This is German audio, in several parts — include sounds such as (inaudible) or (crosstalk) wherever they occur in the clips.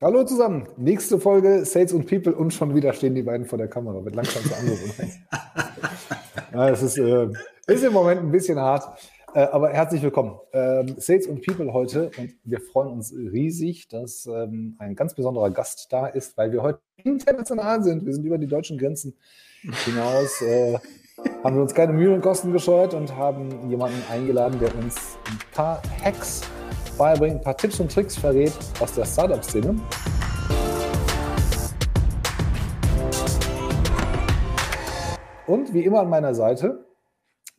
Hallo zusammen, nächste Folge Sales und People und schon wieder stehen die beiden vor der Kamera. Wird langsam zu Anruf. (laughs) ja, es ist, äh, ist im Moment ein bisschen hart, äh, aber herzlich willkommen. Ähm, Sales und People heute und wir freuen uns riesig, dass ähm, ein ganz besonderer Gast da ist, weil wir heute international sind. Wir sind über die deutschen Grenzen hinaus. Äh, haben wir uns keine Mühe und Kosten gescheut und haben jemanden eingeladen, der uns ein paar Hacks beibringt, ein paar Tipps und Tricks verrät aus der Startup-Szene. Und wie immer an meiner Seite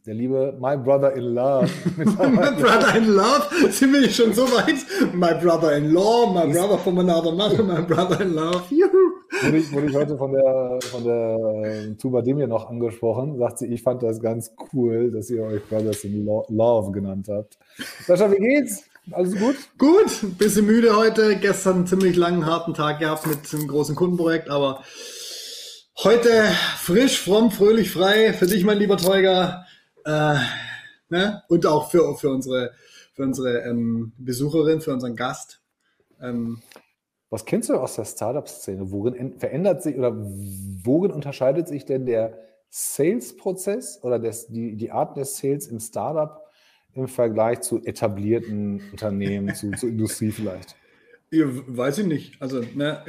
der liebe My Brother in Love. (laughs) my Brother in Love? Sind wir schon so weit? My Brother in Law, my Brother from another mother, my Brother in Love. Juhu. Wurde ich, wurde ich heute von der, von der äh, Tuba Demir noch angesprochen, sagt sie, ich fand das ganz cool, dass ihr euch Brothers in Love genannt habt. Sascha, wie geht's? Alles gut? Gut, bisschen müde heute. Gestern einen ziemlich langen, harten Tag gehabt mit einem großen Kundenprojekt, aber heute frisch, fromm, fröhlich, frei. Für dich, mein lieber Teuger. Äh, ne? Und auch für, für unsere, für unsere ähm, Besucherin, für unseren Gast. Ähm, Was kennst du aus der Startup-Szene? Worin verändert sich oder worin unterscheidet sich denn der Sales-Prozess oder des, die, die Art des Sales im Startup im Vergleich zu etablierten Unternehmen, zu, zur (laughs) Industrie vielleicht? Weiß ich nicht. Also ne,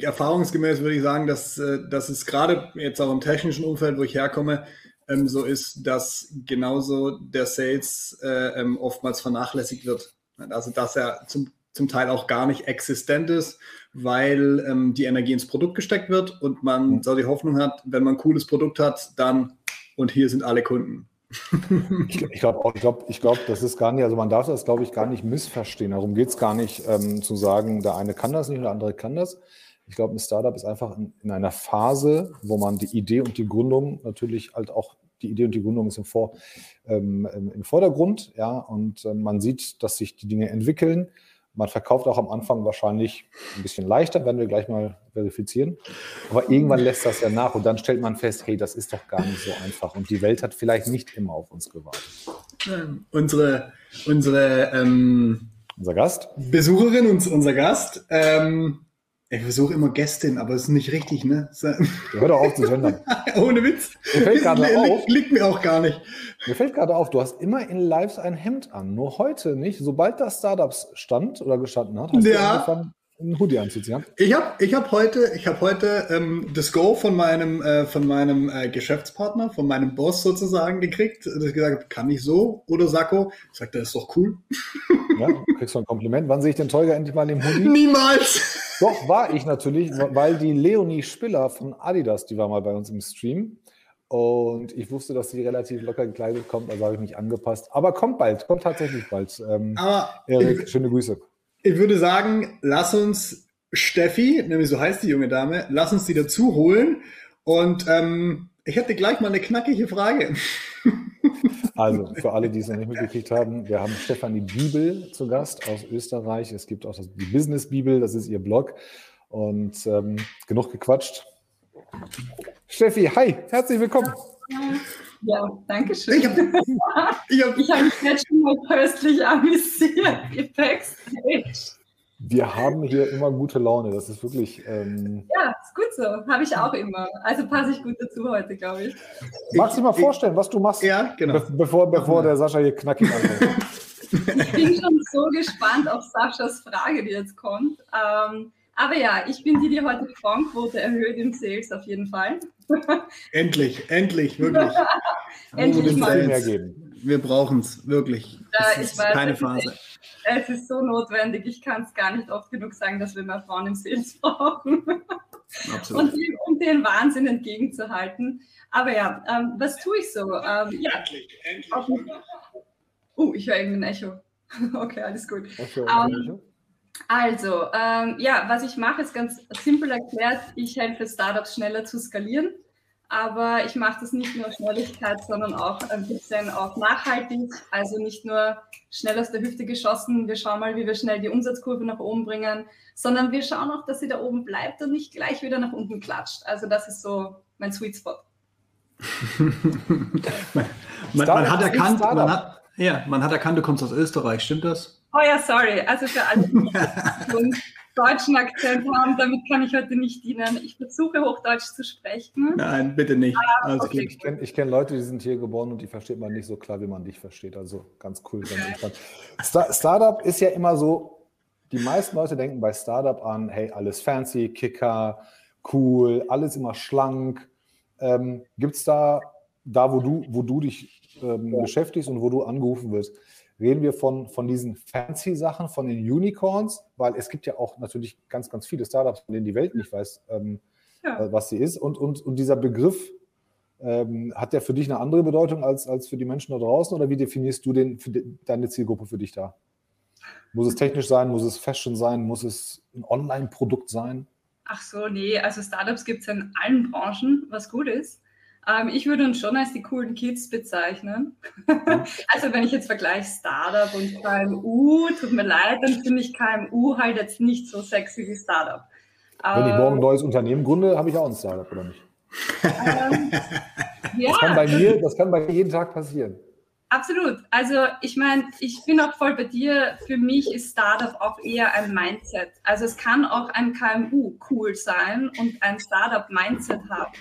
erfahrungsgemäß würde ich sagen, dass, äh, dass es gerade jetzt auch im technischen Umfeld, wo ich herkomme, ähm, so ist, dass genauso der Sales äh, ähm, oftmals vernachlässigt wird. Also dass er zum, zum Teil auch gar nicht existent ist, weil ähm, die Energie ins Produkt gesteckt wird und man mhm. so die Hoffnung hat, wenn man ein cooles Produkt hat, dann und hier sind alle Kunden ich, ich glaube ich glaub, ich glaub, das ist gar nicht, also man darf das, glaube ich, gar nicht missverstehen. Darum geht es gar nicht ähm, zu sagen, der eine kann das nicht und der andere kann das. Ich glaube, ein Startup ist einfach in, in, einer Phase, wo man die Idee und die Gründung natürlich halt auch die Idee und die Gründung ist im, Vor, ähm, im Vordergrund, ja, und äh, man sieht, dass sich die Dinge entwickeln. Man verkauft auch am Anfang wahrscheinlich ein bisschen leichter, werden wir gleich mal verifizieren. Aber irgendwann lässt das ja nach und dann stellt man fest, hey, das ist doch gar nicht so einfach. Und die Welt hat vielleicht nicht immer auf uns gewartet. Ähm, unsere, unsere ähm, unser Gast? Besucherin, und unser Gast, ähm, ich versuche immer Gästin, aber es ist nicht richtig, ne? (laughs) Hör doch auf zu gendern. (laughs) Ohne Witz. Mir fällt gerade auf. Liegt mir auch gar nicht. Mir fällt gerade auf, du hast immer in Lives ein Hemd an. Nur heute nicht. Sobald das Startups stand oder gestanden hat, hast ja. du angefangen, einen Hoodie anzuziehen. Ich habe ich hab heute, ich hab heute ähm, das Go von meinem, äh, von meinem äh, Geschäftspartner, von meinem Boss sozusagen gekriegt. Dass ich gesagt habe, kann ich so oder Sakko? Ich sagte, das ist doch cool. (laughs) Ja, kriegst du ein Kompliment. Wann sehe ich den Teuger endlich mal im Hoodie? (laughs) Niemals! Doch, war ich natürlich, weil die Leonie Spiller von Adidas, die war mal bei uns im Stream. Und ich wusste, dass sie relativ locker gekleidet kommt, also habe ich mich angepasst. Aber kommt bald, kommt tatsächlich bald. Ähm, Erik, schöne Grüße. Ich würde sagen, lass uns Steffi, nämlich so heißt die junge Dame, lass uns die dazu holen. Und ähm, ich hätte gleich mal eine knackige Frage. (laughs) Also, für alle, die es noch nicht mitgekriegt haben, wir haben Stefanie Bibel zu Gast aus Österreich. Es gibt auch die Business Bibel, das ist ihr Blog. Und ähm, genug gequatscht. Steffi, hi, herzlich willkommen. Ja, danke schön. Ich habe ich hab, ich hab mich jetzt schon mal köstlich amüsiert, Backstage. Wir haben hier immer gute Laune, das ist wirklich. Ähm ja, ist gut so, habe ich auch immer. Also passe ich gut dazu heute, glaube ich. Magst du dir mal vorstellen, was du machst, ja, genau. Be bevor, bevor der Sascha hier knackig anfängt? (laughs) ich bin schon so gespannt auf Saschas Frage, die jetzt kommt. Ähm, aber ja, ich bin die, die heute die Frauenquote erhöht im Sales auf jeden Fall. (laughs) endlich, endlich, wirklich. (laughs) endlich mal. Mehr geben. Wir brauchen es, wirklich. Ja, ich weiß, keine Phase. Ist, es ist so notwendig. Ich kann es gar nicht oft genug sagen, dass wir mehr Frauen im Sales (laughs) brauchen. Absolut. Und um den Wahnsinn entgegenzuhalten. Aber ja, ähm, was tue ich so? Ähm, ja, endlich, endlich. Oh, uh, ich höre irgendwie ein Echo. okay, alles gut. Echo, ähm, Echo? Also, ähm, ja, was ich mache, ist ganz simpel erklärt. Ich helfe Startups schneller zu skalieren, aber ich mache das nicht nur auf Schnelligkeit, sondern auch ein bisschen auf nachhaltig. Also nicht nur schnell aus der Hüfte geschossen, wir schauen mal, wie wir schnell die Umsatzkurve nach oben bringen, sondern wir schauen auch, dass sie da oben bleibt und nicht gleich wieder nach unten klatscht. Also das ist so mein Sweet Spot. (laughs) man, man, hat erkannt, man hat, ja, man hat erkannt, du kommst aus Österreich, stimmt das? Oh ja, sorry. Also für alle, die (laughs) deutschen Akzent haben, damit kann ich heute nicht dienen. Ich versuche Hochdeutsch zu sprechen. Nein, bitte nicht. Ah, okay. Ich kenne kenn Leute, die sind hier geboren und die versteht man nicht so klar, wie man dich versteht. Also ganz cool. Ganz okay. Startup ist ja immer so, die meisten Leute denken bei Startup an, hey, alles fancy, Kicker, cool, alles immer schlank. Ähm, Gibt es da, da wo du, wo du dich ähm, ja. beschäftigst und wo du angerufen wirst, reden wir von, von diesen fancy Sachen, von den Unicorns, weil es gibt ja auch natürlich ganz, ganz viele Startups, von denen die Welt nicht weiß, ähm, ja. Äh, was sie ist. Und, und, und dieser Begriff, ähm, hat der für dich eine andere Bedeutung als, als für die Menschen da draußen oder wie definierst du den, de, deine Zielgruppe für dich da? Muss es technisch sein? Muss es Fashion sein? Muss es ein Online-Produkt sein? Ach so, nee, also Startups gibt es in allen Branchen, was gut ist. Ähm, ich würde uns schon als die coolen Kids bezeichnen. (laughs) also wenn ich jetzt vergleiche Startup und KMU, tut mir leid, dann finde ich KMU halt jetzt nicht so sexy wie Startup. Wenn ich morgen ein ähm, neues Unternehmen gründe, habe ich auch ein Startup, oder nicht? Ähm, (laughs) ja. Das kann bei mir, das kann bei mir jeden Tag passieren. Absolut. Also ich meine, ich bin auch voll bei dir. Für mich ist Startup auch eher ein Mindset. Also es kann auch ein KMU cool sein und ein Startup-Mindset haben.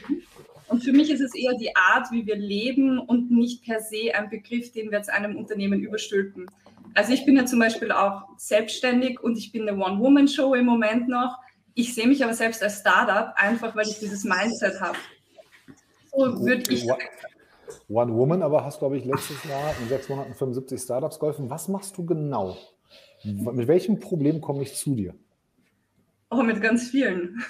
Und für mich ist es eher die Art, wie wir leben und nicht per se ein Begriff, den wir jetzt einem Unternehmen überstülpen. Also ich bin ja zum Beispiel auch selbstständig und ich bin eine One-Woman-Show im Moment noch. Ich sehe mich aber selbst als Startup, einfach weil ich dieses Mindset habe. So würde ich. One Woman, aber hast, glaube ich, letztes Jahr in sechs Monaten 75 Startups geholfen. Was machst du genau? Mit welchem Problem komme ich zu dir? Oh, mit ganz vielen.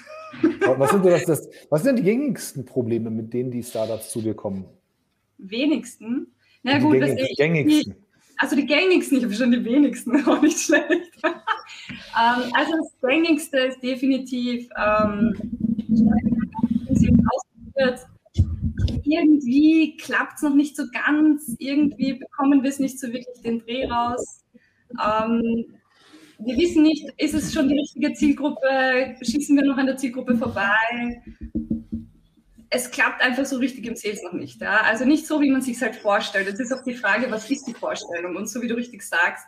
Was sind, das, das, was sind die gängigsten Probleme, mit denen die Startups zu dir kommen? Wenigsten? Na gut, gängig, die gängigsten. also die gängigsten, ich habe schon die wenigsten, (laughs) auch nicht schlecht. ähm, also das gängigste ist definitiv ähm, irgendwie klappt es noch nicht so ganz, irgendwie bekommen wir es nicht so wirklich den Dreh raus. Ähm, wir wissen nicht, ist es schon die richtige Zielgruppe, schießen wir noch an der Zielgruppe vorbei. Es klappt einfach so richtig im Sales noch nicht. Ja? Also nicht so, wie man sich halt vorstellt. Jetzt ist auch die Frage, was ist die Vorstellung? Und so wie du richtig sagst,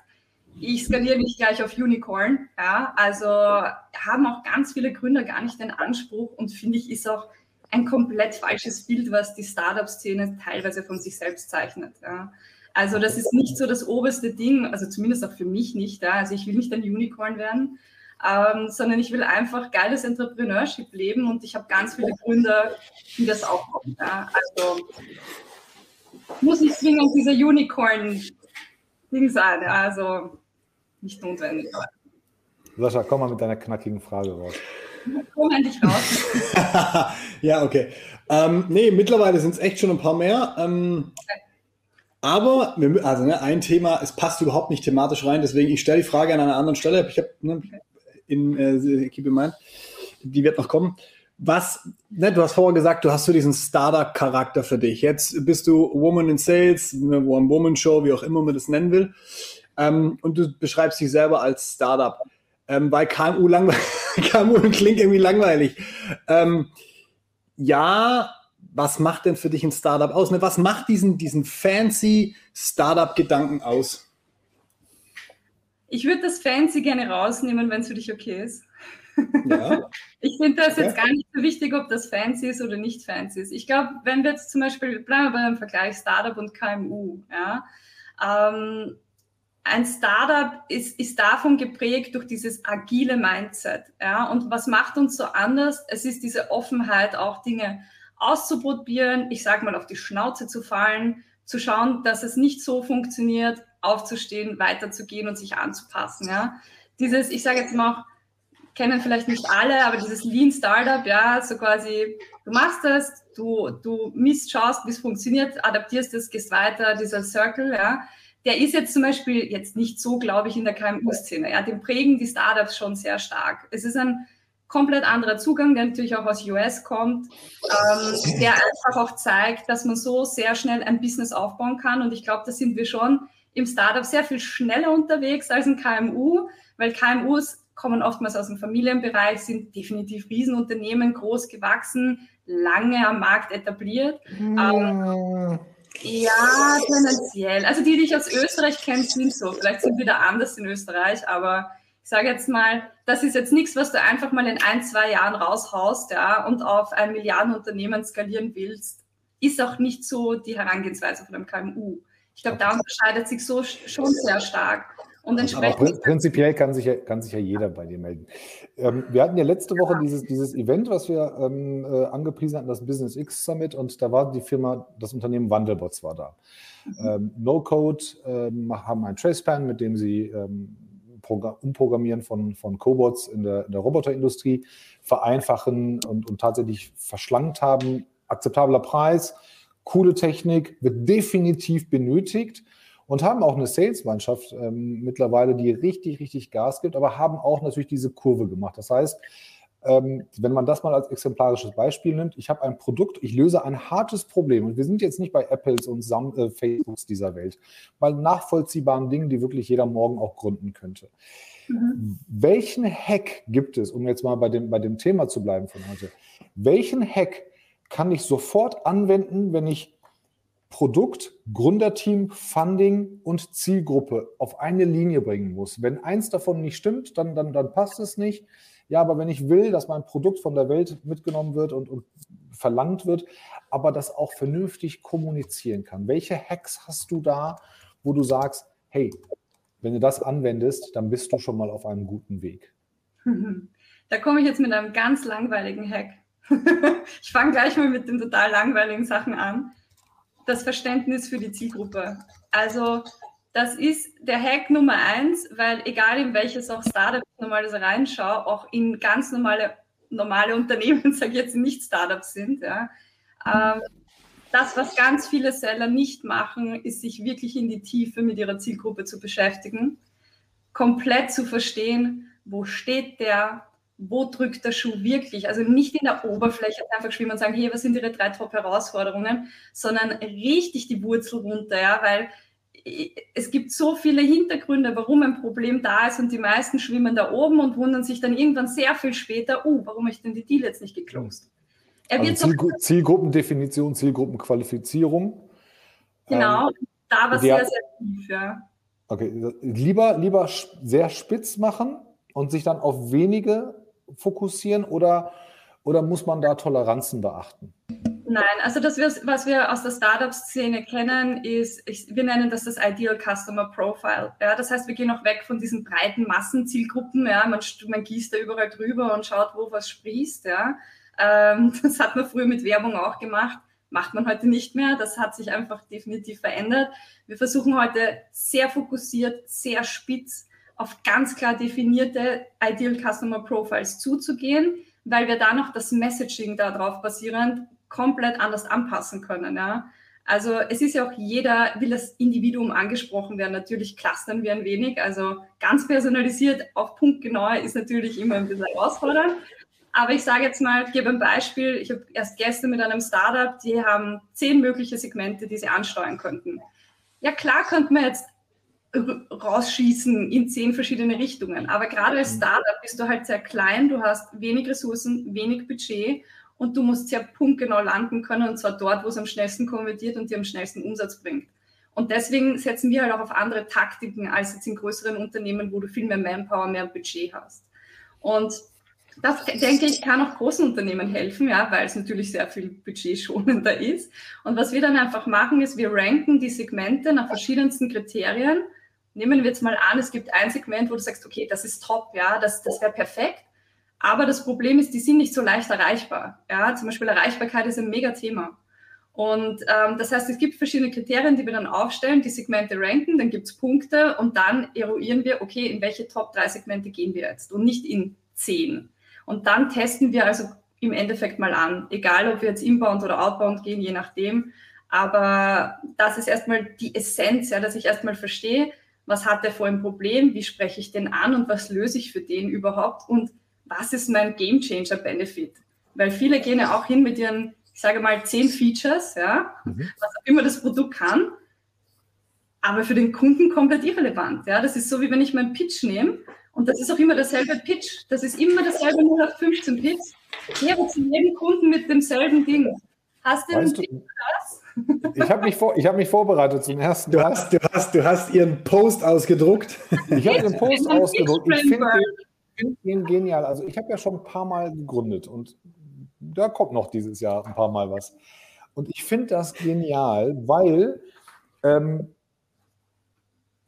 ich skaliere nicht gleich auf Unicorn. Ja? Also haben auch ganz viele Gründer gar nicht den Anspruch und finde ich, ist auch ein komplett falsches Bild, was die Startup-Szene teilweise von sich selbst zeichnet. Ja? Also das ist nicht so das oberste Ding, also zumindest auch für mich nicht. Ja. Also ich will nicht ein Unicorn werden, ähm, sondern ich will einfach geiles Entrepreneurship leben und ich habe ganz viele Gründer, die das auch machen. Ja. Also muss nicht zwingend dieser Unicorn-Ding sein. Also nicht notwendig. Sascha, komm mal mit deiner knackigen Frage raus. Komm endlich raus. (laughs) ja, okay. Ähm, nee, mittlerweile sind es echt schon ein paar mehr. Ähm, okay. Aber, also ne, ein Thema, es passt überhaupt nicht thematisch rein, deswegen ich stelle die Frage an einer anderen Stelle. Ich habe ne, in äh, Keep in Mind, die wird noch kommen. Was, ne, du hast vorher gesagt, du hast so diesen Startup-Charakter für dich. Jetzt bist du Woman in Sales, eine One-Woman-Show, wie auch immer man das nennen will. Ähm, und du beschreibst dich selber als Startup. Ähm, weil KMU, (laughs) KMU klingt irgendwie langweilig. Ähm, ja, was macht denn für dich ein Startup aus? Ne? Was macht diesen, diesen fancy Startup-Gedanken aus? Ich würde das fancy gerne rausnehmen, wenn es für dich okay ist. Ja. (laughs) Ich finde das jetzt gar nicht so wichtig, ob das fancy ist oder nicht fancy ist. Ich glaube, wenn wir jetzt zum Beispiel, bleiben wir beim Vergleich Startup und KMU, ja, ähm, ein Startup ist, ist davon geprägt durch dieses agile Mindset. Ja? Und was macht uns so anders? Es ist diese Offenheit, auch Dinge auszuprobieren, ich sage mal auf die Schnauze zu fallen, zu schauen, dass es nicht so funktioniert, aufzustehen, weiterzugehen und sich anzupassen. Ja? Dieses, ich sage jetzt mal, kennen vielleicht nicht alle, aber dieses Lean Startup, ja, so quasi, du machst das, du, du misst, schaust, wie es funktioniert, adaptierst es, gehst weiter, dieser Circle, ja, der ist jetzt zum Beispiel jetzt nicht so, glaube ich, in der KMU-Szene. Ja, den prägen die Startups schon sehr stark. Es ist ein komplett anderer Zugang, der natürlich auch aus US kommt, ähm, der einfach auch zeigt, dass man so sehr schnell ein Business aufbauen kann. Und ich glaube, da sind wir schon im Startup sehr viel schneller unterwegs als ein KMU, weil KMUs kommen oftmals aus dem Familienbereich, sind definitiv Riesenunternehmen, groß gewachsen, lange am Markt etabliert. Mhm. Ähm, ja, tendenziell. Also die, die ich aus Österreich kenne, sind so. Vielleicht sind wir da anders in Österreich, aber Ich sage jetzt mal, das ist jetzt nichts, was du einfach mal in ein, zwei Jahren raushaust ja, und auf ein Milliardenunternehmen skalieren willst. Ist auch nicht so die Herangehensweise von einem KMU. Ich glaube, da unterscheidet sich so schon sehr stark. Und entsprechend Aber prinzipiell kann sich, ja, kann sich ja jeder bei dir melden. Ähm, wir hatten ja letzte Woche dieses, dieses Event, was wir ähm, äh, angepriesen hatten, das Business X Summit, und da war die Firma, das Unternehmen Wandelbots war da. Mhm. Ähm, no Code ähm, haben ein Tracepan, mit dem sie Umprogrammieren von, von Cobots in der, in der Roboterindustrie vereinfachen und, und tatsächlich verschlankt haben. Akzeptabler Preis, coole Technik, wird definitiv benötigt und haben auch eine Sales-Mannschaft ähm, mittlerweile, die richtig, richtig Gas gibt, aber haben auch natürlich diese Kurve gemacht. Das heißt, wenn man das mal als exemplarisches Beispiel nimmt, ich habe ein Produkt, ich löse ein hartes Problem und wir sind jetzt nicht bei Apples und Sam äh, Facebooks dieser Welt, bei nachvollziehbaren Dingen, die wirklich jeder morgen auch gründen könnte. Mhm. Welchen Hack gibt es, um jetzt mal bei dem, bei dem Thema zu bleiben von heute, welchen Hack kann ich sofort anwenden, wenn ich Produkt, Gründerteam, Funding und Zielgruppe auf eine Linie bringen muss. Wenn eins davon nicht stimmt, dann, dann, dann passt es nicht. Ja, aber wenn ich will, dass mein Produkt von der Welt mitgenommen wird und, und verlangt wird, aber das auch vernünftig kommunizieren kann. Welche Hacks hast du da, wo du sagst, hey, wenn du das anwendest, dann bist du schon mal auf einem guten Weg? (laughs) Da komme ich jetzt mit einem ganz langweiligen Hack. (laughs) ich fange gleich mal mit den total langweiligen Sachen an das Verständnis für die Zielgruppe. Also das ist der Hack Nummer eins, weil egal in welches auch Startup ich normalerweise reinschaue, auch in ganz normale, normale Unternehmen, (laughs) sage ich jetzt nicht Startups sind, ja, ähm, das, was ganz viele Seller nicht machen, ist sich wirklich in die Tiefe mit ihrer Zielgruppe zu beschäftigen, komplett zu verstehen, wo steht der, wo drückt der Schuh wirklich? Also nicht in der Oberfläche einfach schwimmen und sagen, hey, was sind Ihre drei Top-Herausforderungen, sondern richtig die Wurzel runter, ja, weil es gibt so viele Hintergründe, warum ein Problem da ist und die meisten schwimmen da oben und wundern sich dann irgendwann sehr viel später, uh, warum habe ich denn die Deal jetzt nicht geklosed? Also Zielgru Zielgruppendefinition, Zielgruppenqualifizierung. Genau, ähm, da war sehr, sehr tief, ja. Okay, lieber, lieber sehr spitz machen und sich dann auf wenige fokussieren oder, oder muss man da Toleranzen beachten? Nein, also das, was wir aus der Startup-Szene kennen, ist, ich, wir nennen das das Ideal Customer Profile. Ja, das heißt, wir gehen auch weg von diesen breiten Massenzielgruppen. Ja, man, man gießt da überall drüber und schaut, wo was sprießt. Ja. Ähm, (laughs) das hat man früher mit Werbung auch gemacht, macht man heute nicht mehr. Das hat sich einfach definitiv verändert. Wir versuchen heute sehr fokussiert, sehr spitz auf ganz klar definierte Ideal Customer Profiles zuzugehen, weil wir da noch das Messaging darauf basierend komplett anders anpassen können. Ja. Also es ist ja auch jeder will das Individuum angesprochen werden. Natürlich clustern wir ein wenig. Also ganz personalisiert auf Punkt genau ist natürlich immer ein bisschen herausfordernd. Aber ich sage jetzt mal, ich gebe ein Beispiel. Ich habe erst gestern mit einem Startup, die haben zehn mögliche Segmente, die sie ansteuern könnten. Ja klar könnte man jetzt rausschießen in zehn verschiedene Richtungen. Aber gerade als mhm. Startup bist du halt sehr klein, du hast wenig Ressourcen, wenig Budget und du musst sehr punktgenau landen können und zwar dort, wo es am schnellsten konvertiert und dir am schnellsten Umsatz bringt. Und deswegen setzen wir halt auch auf andere Taktiken als jetzt in größeren Unternehmen, wo du viel mehr Manpower, mehr Budget hast. Und das, denke ich, kann auch großen Unternehmen helfen, ja, weil es natürlich sehr viel budgetschonender ist. Und was wir dann einfach machen, ist, wir ranken die Segmente nach verschiedensten Kriterien nehmen wir jetzt mal an, es gibt ein Segment, wo du sagst, okay, das ist top, ja, das, das wäre perfekt. Aber das Problem ist, die sind nicht so leicht erreichbar. Ja, zum Beispiel Erreichbarkeit ist ein Mega-Thema. Und ähm, das heißt, es gibt verschiedene Kriterien, die wir dann aufstellen, die Segmente ranken, dann gibt es Punkte und dann eruieren wir, okay, in welche Top 3 Segmente gehen wir jetzt und nicht in 10. Und dann testen wir also im Endeffekt mal an, egal ob wir jetzt inbound oder outbound gehen, je nachdem. Aber das ist erstmal die Essenz, ja, dass ich erstmal verstehe, was hat er vor ein Problem, wie spreche ich den an und was löse ich für den überhaupt und was ist mein Game Changer Benefit? Weil viele gehen ja auch hin mit ihren, ich sage mal, zehn Features, ja, mhm. was auch immer das Produkt kann, aber für den Kunden komplett irrelevant. Ja, das ist so, wie wenn ich meinen Pitch nehme und das ist auch immer derselbe Pitch. Das ist immer dasselbe 0815 Pitch. Ich habe zu jedem Kunden mit demselben Ding. Hast du weißt, du, (laughs) Ich habe mich, vor, hab mich vorbereitet zum ersten du hast, du, hast, du hast ihren Post ausgedruckt. Ich habe ihren Post ausgedruckt. Ich finde den, den genial. Also ich habe ja schon ein paar Mal gegründet und da kommt noch dieses Jahr ein paar Mal was. Und ich finde das genial, weil ähm,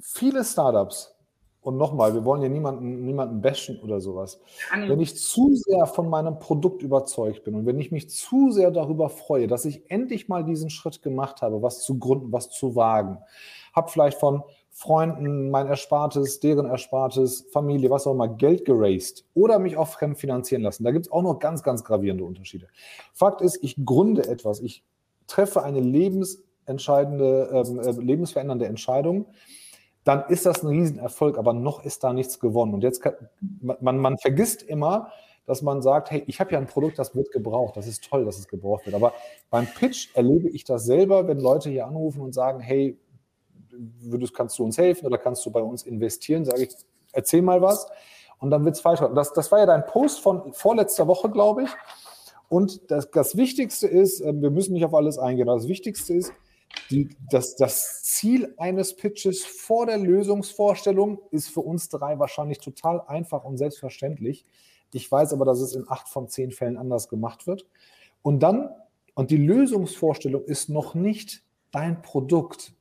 viele Startups und nochmal, wir wollen ja niemanden, niemanden bashen oder sowas. Wenn ich zu sehr von meinem Produkt überzeugt bin und wenn ich mich zu sehr darüber freue, dass ich endlich mal diesen Schritt gemacht habe, was zu gründen, was zu wagen, habe vielleicht von Freunden mein Erspartes, deren Erspartes, Familie, was auch immer, Geld geraced oder mich auch fremd finanzieren lassen. Da gibt es auch noch ganz, ganz gravierende Unterschiede. Fakt ist, ich gründe etwas, ich treffe eine lebensentscheidende, ähm, äh, lebensverändernde Entscheidung dann ist das ein Riesenerfolg, aber noch ist da nichts gewonnen. Und jetzt kann, man, man vergisst immer, dass man sagt, hey, ich habe ja ein Produkt, das wird gebraucht, das ist toll, dass es gebraucht wird. Aber beim Pitch erlebe ich das selber, wenn Leute hier anrufen und sagen, hey, würdest, kannst du uns helfen oder kannst du bei uns investieren, sage ich, erzähl mal was. Und dann wird es falsch. Das, das war ja dein Post von vorletzter Woche, glaube ich. Und das, das Wichtigste ist, äh, wir müssen nicht auf alles eingehen, aber das Wichtigste ist, die, das, das Ziel eines Pitches vor der Lösungsvorstellung ist für uns drei wahrscheinlich total einfach und selbstverständlich. Ich weiß aber, dass es in acht von zehn Fällen anders gemacht wird. Und dann, und die Lösungsvorstellung ist noch nicht dein Produkt.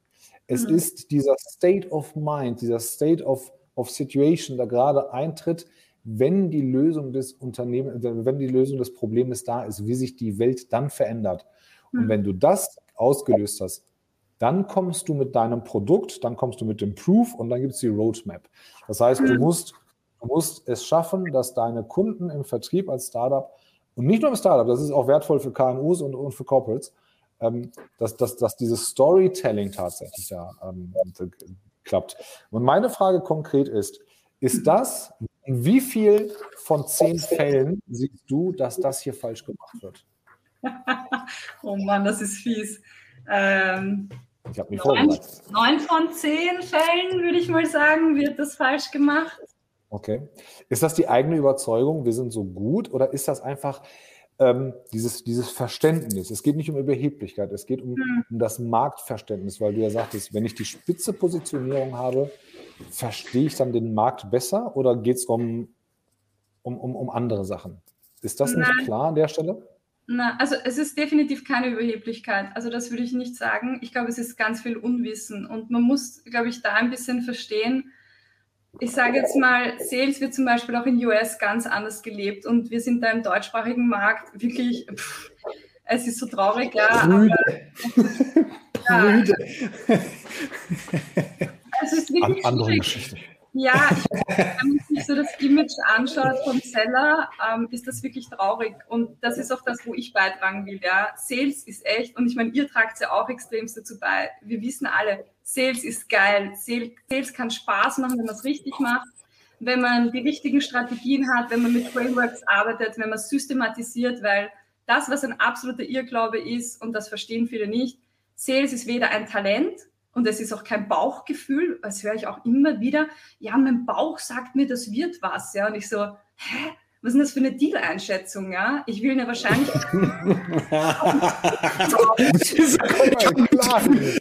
Es mhm. ist dieser State of Mind, dieser State of, of Situation, der gerade eintritt, wenn die Lösung des Unternehmens, wenn die Lösung des Problems da ist, wie sich die Welt dann verändert. Und mhm. wenn du das ausgelöst hast, dann kommst du mit deinem Produkt, dann kommst du mit dem Proof und dann gibt es die Roadmap. Das heißt, du musst, du musst es schaffen, dass deine Kunden im Vertrieb als Startup und nicht nur im Startup, das ist auch wertvoll für KMUs und, und für Corporates, ähm, dass, dass, dass dieses Storytelling tatsächlich da ähm, klappt. Und meine Frage konkret ist, ist das, in wie viel von zehn Fällen siehst du, dass das hier falsch gemacht wird? (laughs) oh Mann, das ist fies. Ähm, ich habe mich neun, neun von zehn Fällen, würde ich mal sagen, wird das falsch gemacht. Okay. Ist das die eigene Überzeugung, wir sind so gut, oder ist das einfach ähm, dieses, dieses Verständnis? Es geht nicht um Überheblichkeit, es geht um, hm. um das Marktverständnis, weil du ja sagtest, wenn ich die spitze Positionierung habe, verstehe ich dann den Markt besser oder geht es um, um, um, um andere Sachen? Ist das nicht klar an der Stelle? Na, also es ist definitiv keine Überheblichkeit. Also das würde ich nicht sagen. Ich glaube, es ist ganz viel Unwissen und man muss, glaube ich, da ein bisschen verstehen. Ich sage jetzt mal, Sales wird zum Beispiel auch in US ganz anders gelebt und wir sind da im deutschsprachigen Markt wirklich, pff, es ist so traurig, ja. Brüde. Aber, (laughs) ja. Es ist wirklich An, andere Geschichte. Ja, ich, wenn man sich so das Image anschaut vom Seller, ähm, ist das wirklich traurig. Und das ist auch das, wo ich beitragen will. Ja. Sales ist echt, und ich meine, ihr tragt ja auch extremst dazu bei. Wir wissen alle, Sales ist geil. Sales kann Spaß machen, wenn man es richtig macht. Wenn man die richtigen Strategien hat, wenn man mit Frameworks arbeitet, wenn man systematisiert, weil das, was ein absoluter Irrglaube ist, und das verstehen viele nicht, Sales ist weder ein Talent, und es ist auch kein Bauchgefühl, das höre ich auch immer wieder. Ja, mein Bauch sagt mir, das wird was. Ja, und ich so, hä? Was ist denn das für eine Deal-Einschätzung? Ja? Ich will mir wahrscheinlich.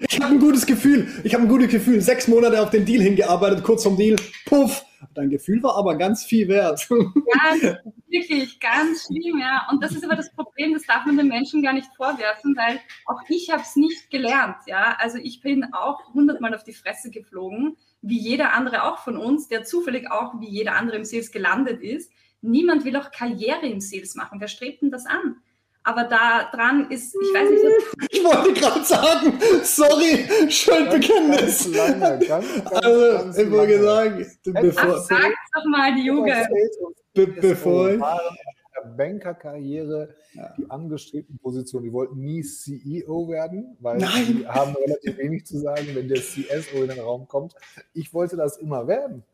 ich habe ein gutes Gefühl. Ich habe ein gutes Gefühl. Sechs Monate auf den Deal hingearbeitet, kurz vom Deal. Puff, Dein Gefühl war aber ganz viel wert. Ja, wirklich, ganz schlimm, ja. Und das ist aber das Problem, das darf man den Menschen gar nicht vorwerfen, weil auch ich habe es nicht gelernt, ja. Also ich bin auch hundertmal auf die Fresse geflogen, wie jeder andere auch von uns, der zufällig auch wie jeder andere im Sales gelandet ist. Niemand will auch Karriere im Sales machen. Wer strebt denn das an? Aber da dran ist, ich weiß nicht, was. (laughs) Ich wollte gerade sagen, sorry, Schuldbekenntnis. Ganz, ganz, ganz, also, ganz ich wollte sagen, bevor. Ach, sag's doch mal, die Jugend. Be bevor ich. Bankerkarriere, ja. die angestrebten Positionen, die wollten nie CEO werden, weil Nein. die haben relativ wenig zu sagen, wenn der CSO in den Raum kommt. Ich wollte das immer werden.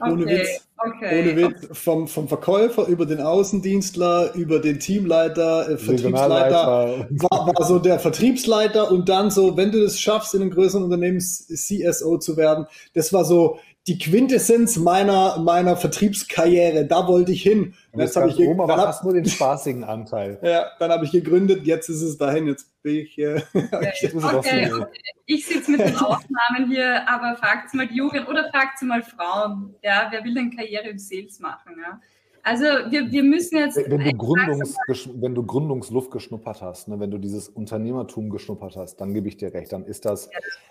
Ohne okay, Witz. Okay. Ohne Witz. Vom, vom Verkäufer über den Außendienstler, über den Teamleiter, äh, Vertriebsleiter, war, war so der Vertriebsleiter und dann so, wenn du es schaffst, in einem größeren Unternehmen CSO zu werden, das war so die Quintessenz meiner, meiner Vertriebskarriere. Da wollte ich hin. Und jetzt habe ich oben, aber hab, hast nur den spaßigen Anteil. (laughs) Ja, dann habe ich gegründet. Jetzt ist es dahin. Jetzt bin ich. Äh, (laughs) okay, okay. Ich sitze mit den Ausnahmen hier, aber fragt mal die Jugend oder fragt mal Frauen. Ja, wer will denn Karriere im Sales machen? Ja? Also wir, wir müssen jetzt. Wenn du, Gründungs, wenn du Gründungsluft geschnuppert hast, ne, wenn du dieses Unternehmertum geschnuppert hast, dann gebe ich dir recht. Dann ist das,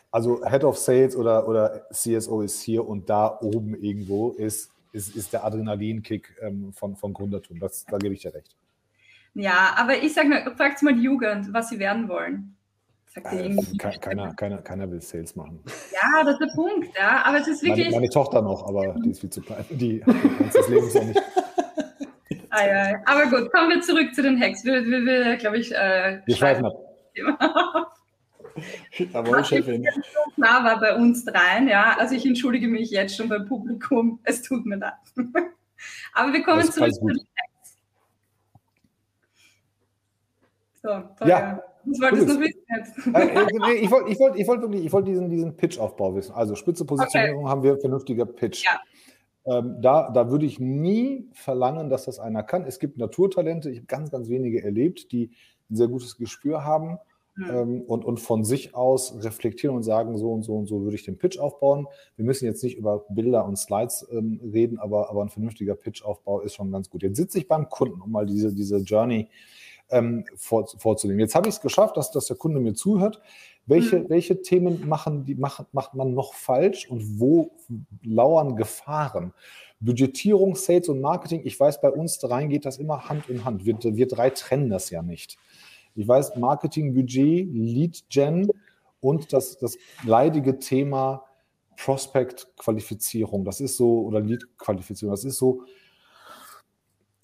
also Head of Sales oder, oder CSO ist hier und da oben irgendwo ist, ist, ist der Adrenalinkick ähm, von, von Gründertum. Das, da gebe ich dir recht. Ja, aber ich sage mal, fragt mal die Jugend, was sie werden wollen. Äh, keiner, keiner, keiner will Sales machen. Ja, das ist der Punkt, ja. Aber es ist wirklich. Meine, meine Tochter noch, aber die ist viel zu klein. Die hat das Leben noch nicht. Ah, ja. Aber gut, kommen wir zurück zu den Hacks. Wir, wir, wir glaube ich, äh, wir schweifen ab. (laughs) Aber Chefin. klar war bei uns dreien, ja. Also ich entschuldige mich jetzt schon beim Publikum. Es tut mir leid. (laughs) Aber wir kommen zurück zu den Hacks. So, toll. Ja. Was wolltest du noch wissen jetzt? Äh, äh, ich wollte ich wollt, ich wollt wirklich ich wollt diesen, diesen Pitch-Aufbau wissen. Also spitze Positionierung okay. haben wir, vernünftiger Pitch. Ja. Ähm, da, da würde ich nie verlangen, dass das einer kann. Es gibt Naturtalente, ich habe ganz, ganz wenige erlebt, die ein sehr gutes Gespür haben ähm, und, und von sich aus reflektieren und sagen, so und so und so würde ich den Pitch aufbauen. Wir müssen jetzt nicht über Bilder und Slides ähm, reden, aber, aber ein vernünftiger Pitch-Aufbau ist schon ganz gut. Jetzt sitze ich beim Kunden, um mal diese, diese Journey ähm, vor, vorzunehmen. Jetzt habe ich es geschafft, dass, dass der Kunde mir zuhört. Welche, mhm. welche Themen machen die, macht, macht man noch falsch und wo lauern Gefahren? Budgetierung, Sales und Marketing, ich weiß, bei uns dreien geht das immer Hand in Hand. Wir, wir drei trennen das ja nicht. Ich weiß, Marketing, Budget, Lead Gen und das, das leidige Thema Prospect-Qualifizierung. Das ist so, oder Lead-Qualifizierung, das ist so,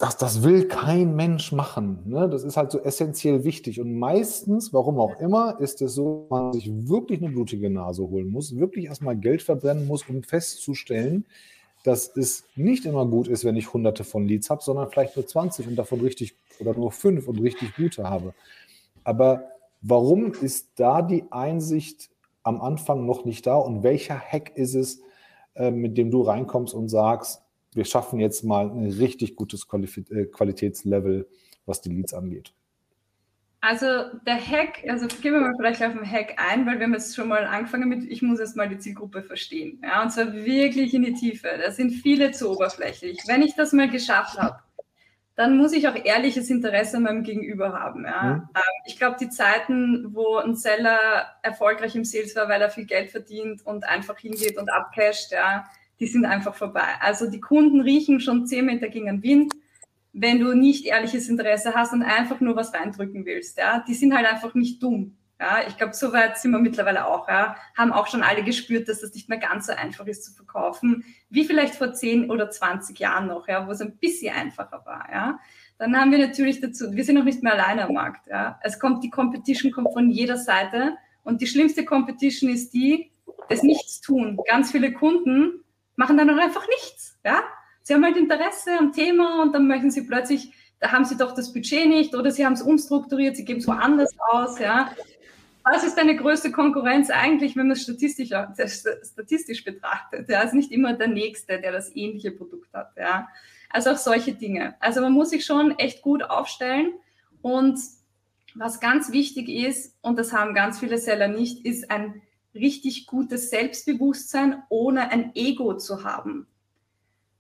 das, das will kein Mensch machen. Ne? Das ist halt so essentiell wichtig. Und meistens, warum auch immer, ist es so, dass man sich wirklich eine blutige Nase holen muss, wirklich erstmal Geld verbrennen muss, um festzustellen, dass es nicht immer gut ist, wenn ich hunderte von Leads habe, sondern vielleicht nur 20 und davon richtig oder nur fünf und richtig gute habe. Aber warum ist da die Einsicht am Anfang noch nicht da und welcher Hack ist es, äh, mit dem du reinkommst und sagst, wir schaffen jetzt mal ein richtig gutes äh, Qualitätslevel, was die Leads angeht. Also der Hack, also gehen wir mal vielleicht auf den Hack ein, weil wir haben jetzt schon mal angefangen mit, ich muss erst mal die Zielgruppe verstehen. Ja, und zwar wirklich in die Tiefe. Da sind viele zu oberflächlich. Wenn ich das mal geschafft habe, dann muss ich auch ehrliches Interesse an meinem Gegenüber haben. Ja. Mhm. Ähm, ich glaube, die Zeiten, wo ein Seller erfolgreich im Sales war, weil er viel Geld verdient und einfach hingeht und abcasht, ja, die sind einfach vorbei. Also die Kunden riechen schon zehn Meter gegen den Wind, wenn du nicht ehrliches Interesse hast und einfach nur was reindrücken willst. Ja, die sind halt einfach nicht dumm. Ja, ich glaube, so weit sind wir mittlerweile auch. Ja, haben auch schon alle gespürt, dass das nicht mehr ganz so einfach ist zu verkaufen, wie vielleicht vor zehn oder 20 Jahren noch, ja, wo es ein bisschen einfacher war. Ja, dann haben wir natürlich dazu, wir sind noch nicht mehr alleine am Markt. Ja, es kommt, die Competition kommt von jeder Seite und die schlimmste Competition ist die, des Nichtstun. Ganz viele Kunden machen dann auch einfach nichts. Ja? Sie haben halt Interesse am Thema und dann möchten sie plötzlich, da haben sie doch das Budget nicht oder sie haben es umstrukturiert, sie geben es woanders aus. Ja? Was ist deine größte Konkurrenz eigentlich, wenn man es statistisch, statistisch betrachtet? Ja, ist nicht immer der Nächste, der das ähnliche Produkt hat. Ja, also auch solche Dinge. Also man muss sich schon echt gut aufstellen. Und was ganz wichtig ist, und das haben ganz viele Seller nicht, ist ein richtig gutes Selbstbewusstsein, ohne ein Ego zu haben.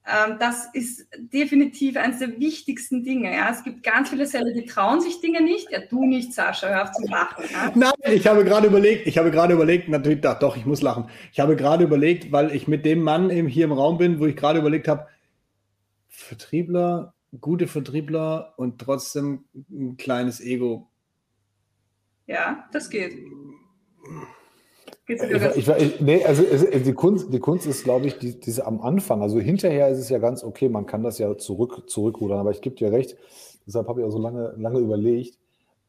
Ähm, das ist definitiv eines der wichtigsten Dinge. Ja. Es gibt ganz viele Seller, die trauen sich Dinge nicht. Ja, du nicht, Sascha, hör auf zu lachen. Ja. Nein, ich habe gerade überlegt, ich habe gerade überlegt, natürlich, doch, ich muss lachen. Ich habe gerade überlegt, weil ich mit dem Mann hier im Raum bin, wo ich gerade überlegt habe, Vertriebler, gute Vertriebler und trotzdem ein kleines Ego. Ja, das geht. Ich, ich, ich, nee, also die Kunst, die Kunst ist, glaube ich, die, diese am Anfang. Also hinterher ist es ja ganz okay, man kann das ja zurück, zurückrudern, aber ich gebe dir recht, deshalb habe ich auch so lange, lange überlegt.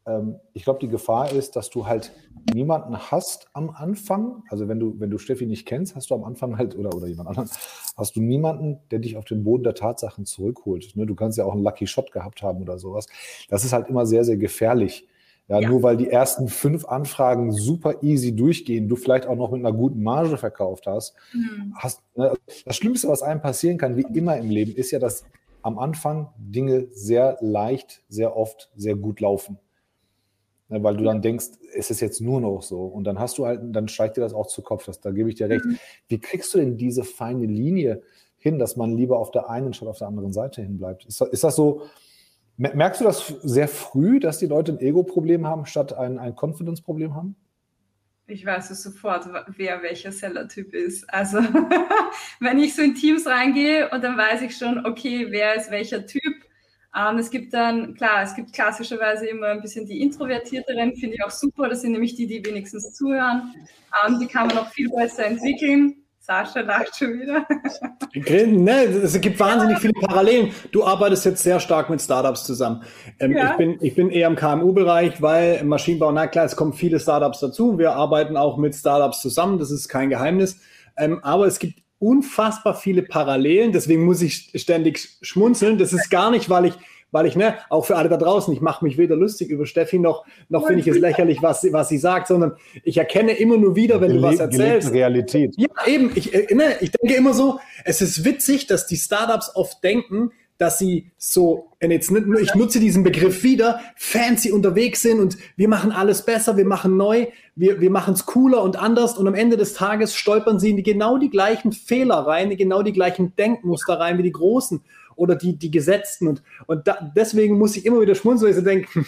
Ähm, ich glaube, die Gefahr ist, dass du halt niemanden hast am Anfang. Also wenn du, wenn du Steffi nicht kennst, hast du am Anfang halt, oder, oder jemand anderen, hast du niemanden, der dich auf den Boden der Tatsachen zurückholt. Ne? Du kannst ja auch einen Lucky Shot gehabt haben oder sowas. Das ist halt immer sehr, sehr gefährlich Ja, ja, nur weil die ersten fünf Anfragen super easy durchgehen, du vielleicht auch noch mit einer guten Marge verkauft hast. Mhm. hast ne, das Schlimmste, was einem passieren kann, wie immer im Leben, ist ja, dass am Anfang Dinge sehr leicht, sehr oft, sehr gut laufen. Ne, weil du dann denkst, es ist jetzt nur noch so. Und dann hast du halt, dann steigt dir das auch zu Kopf. Das, da gebe ich dir recht. Mhm. Wie kriegst du denn diese feine Linie hin, dass man lieber auf der einen statt auf der anderen Seite hinbleibt? Ist, ist das so, Merkst du das sehr früh, dass die Leute ein Ego-Problem haben, statt ein, ein Confidence-Problem haben? Ich weiß sofort, wer welcher Seller-Typ ist. Also, (laughs) wenn ich so in Teams reingehe und dann weiß ich schon, okay, wer ist welcher Typ. Ähm, es gibt dann, klar, es gibt klassischerweise immer ein bisschen die Introvertierteren, finde ich auch super. Das sind nämlich die, die wenigstens zuhören. Ähm, die kann man auch viel besser entwickeln. Sascha lacht schon wieder. ne, es gibt wahnsinnig viele Parallelen. Du arbeitest jetzt sehr stark mit Startups zusammen. Ähm, ja. ich, bin, ich bin eher im KMU-Bereich, weil im Maschinenbau, na klar, es kommen viele Startups dazu. Wir arbeiten auch mit Startups zusammen, das ist kein Geheimnis. Ähm, aber es gibt unfassbar viele Parallelen, deswegen muss ich ständig schmunzeln. Das ist gar nicht, weil ich weil ich, ne, auch für alle da draußen, ich mache mich weder lustig über Steffi noch, noch finde ich es lächerlich, was, was sie sagt, sondern ich erkenne immer nur wieder, wenn Gele du was erzählst. Realität. Ja, eben. Ich, äh, ne, ich denke immer so, es ist witzig, dass die Startups oft denken, dass sie so, und jetzt ich nutze diesen Begriff wieder, fancy unterwegs sind und wir machen alles besser, wir machen neu, wir, wir machen es cooler und anders und am Ende des Tages stolpern sie in genau die gleichen Fehler rein, genau die gleichen Denkmuster rein wie die Großen oder die, die Gesetzten. Und, und da, deswegen muss ich immer wieder schmunzeln, weil ich so denke,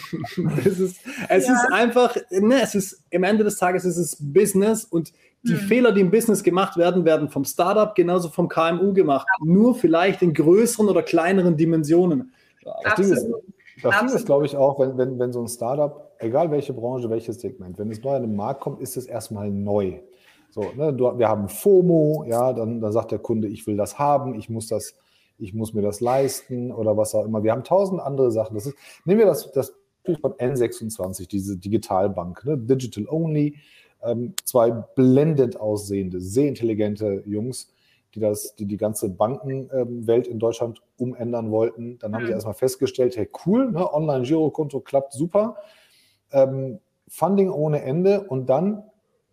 es, (laughs) ist, es ja. ist einfach, ne, es ist, am Ende des Tages ist es Business und die hm. Fehler, die im Business gemacht werden, werden vom Startup genauso vom KMU gemacht. Ja. Nur vielleicht in größeren oder kleineren Dimensionen. Das Ding ist, das Ding ist glaube ich, auch, wenn, wenn, wenn so ein Startup, egal welche Branche, welches Segment, wenn es neu an den Markt kommt, ist es erstmal neu. So, ne, du, wir haben FOMO, ja, dann, dann sagt der Kunde, ich will das haben, ich muss das ich muss mir das leisten oder was auch immer. Wir haben tausend andere Sachen. Das ist, nehmen wir das, das von N26, diese Digitalbank, ne? Digital Only, ähm, zwei blendend aussehende, sehr intelligente Jungs, die das, die die ganze Bankenwelt ähm, in Deutschland umändern wollten. Dann haben mhm. sie erstmal festgestellt, hey cool, ne? Online-Girokonto klappt super, ähm, Funding ohne Ende und dann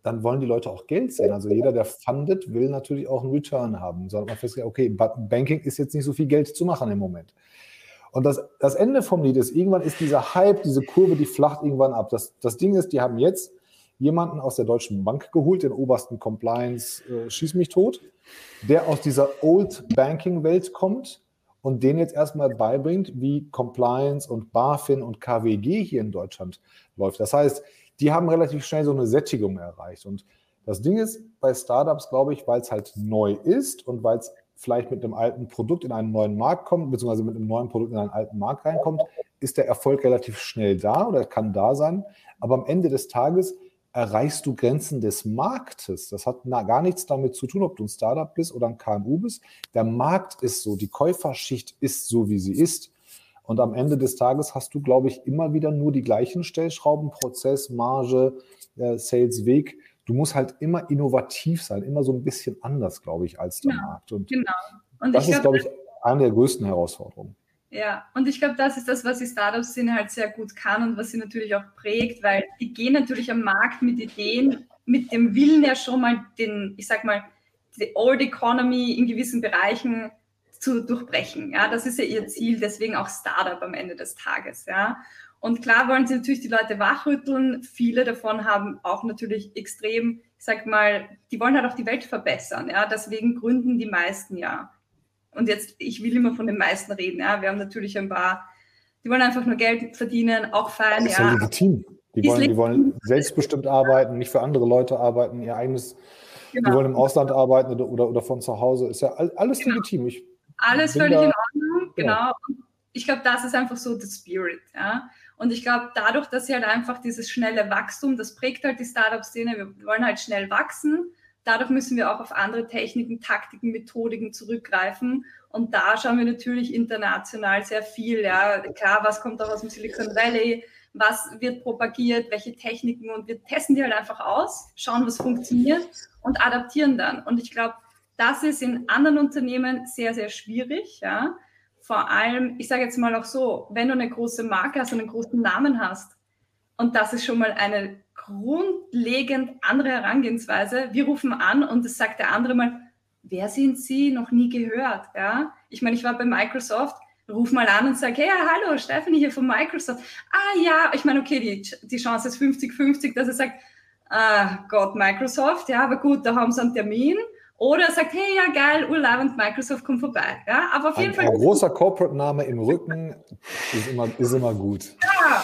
dann wollen die Leute auch Geld sehen. Also jeder, der fundet, will natürlich auch einen Return haben. So man festgestellt, okay, Banking ist jetzt nicht so viel Geld zu machen im Moment. Und das, das Ende vom Lied ist, irgendwann ist dieser Hype, diese Kurve, die flacht irgendwann ab. Das, das Ding ist, die haben jetzt jemanden aus der Deutschen Bank geholt, den obersten Compliance, äh, schieß mich tot, der aus dieser Old Banking Welt kommt und den jetzt erstmal beibringt, wie Compliance und BaFin und KWG hier in Deutschland läuft. Das heißt, die haben relativ schnell so eine Sättigung erreicht. Und das Ding ist bei Startups, glaube ich, weil es halt neu ist und weil es vielleicht mit einem alten Produkt in einen neuen Markt kommt, beziehungsweise mit einem neuen Produkt in einen alten Markt reinkommt, ist der Erfolg relativ schnell da oder kann da sein. Aber am Ende des Tages erreichst du Grenzen des Marktes. Das hat gar nichts damit zu tun, ob du ein Startup bist oder ein KMU bist. Der Markt ist so, die Käuferschicht ist so, wie sie ist. Und am Ende des Tages hast du, glaube ich, immer wieder nur die gleichen Stellschrauben, Prozess, Marge, äh, Sales, Weg. Du musst halt immer innovativ sein, immer so ein bisschen anders, glaube ich, als der ja, Markt. Und genau. Und das ist, glaube ich, eine der größten Herausforderungen. Ja, und ich glaube, das ist das, was die Startup-Szene halt sehr gut kann und was sie natürlich auch prägt, weil die gehen natürlich am Markt mit Ideen, mit dem Willen ja schon mal den, ich sag mal, die Old Economy in gewissen Bereichen zu durchbrechen. Ja, das ist ja ihr Ziel, deswegen auch Startup am Ende des Tages. Ja. Und klar wollen sie natürlich die Leute wachrütteln. Viele davon haben auch natürlich extrem, ich sag mal, die wollen halt auch die Welt verbessern. Ja, deswegen gründen die meisten ja. Und jetzt, ich will immer von den meisten reden. Ja, wir haben natürlich ein paar, die wollen einfach nur Geld verdienen, auch fein. Das ist ja, ja legitim. Die wollen, die wollen selbstbestimmt arbeiten, nicht für andere Leute arbeiten, ihr eigenes, genau. die wollen im Ausland arbeiten oder, oder, oder von zu Hause. Ist ja alles genau. legitim. Ich alles völlig da, in Ordnung, genau. Ich glaube, das ist einfach so der Spirit. Ja? Und ich glaube, dadurch, dass sie halt einfach dieses schnelle Wachstum, das prägt halt die Startup-Szene, wir wollen halt schnell wachsen. Dadurch müssen wir auch auf andere Techniken, Taktiken, Methodiken zurückgreifen. Und da schauen wir natürlich international sehr viel. Ja, klar, was kommt auch aus dem Silicon Valley? Was wird propagiert? Welche Techniken? Und wir testen die halt einfach aus, schauen, was funktioniert und adaptieren dann. Und ich glaube, das ist in anderen Unternehmen sehr, sehr schwierig. Ja. Vor allem, ich sage jetzt mal auch so, wenn du eine große Marke hast und einen großen Namen hast, Und das ist schon mal eine grundlegend andere Herangehensweise. Wir rufen an und es sagt der andere mal, wer sind Sie? Noch nie gehört. Ja? Ich meine, ich war bei Microsoft, ruf mal an und sage, hey, hallo, Stephanie hier von Microsoft. Ah ja, ich meine, okay, die, die Chance ist 50-50, dass er sagt, ah Gott, Microsoft, ja, aber gut, da haben sie einen Termin. Oder sagt, hey, ja, geil, Urlaub und Microsoft kommt vorbei. Ja, aber auf jeden ein, Fall. Ein großer Corporate-Name im Rücken ist immer, ist immer gut. Ja,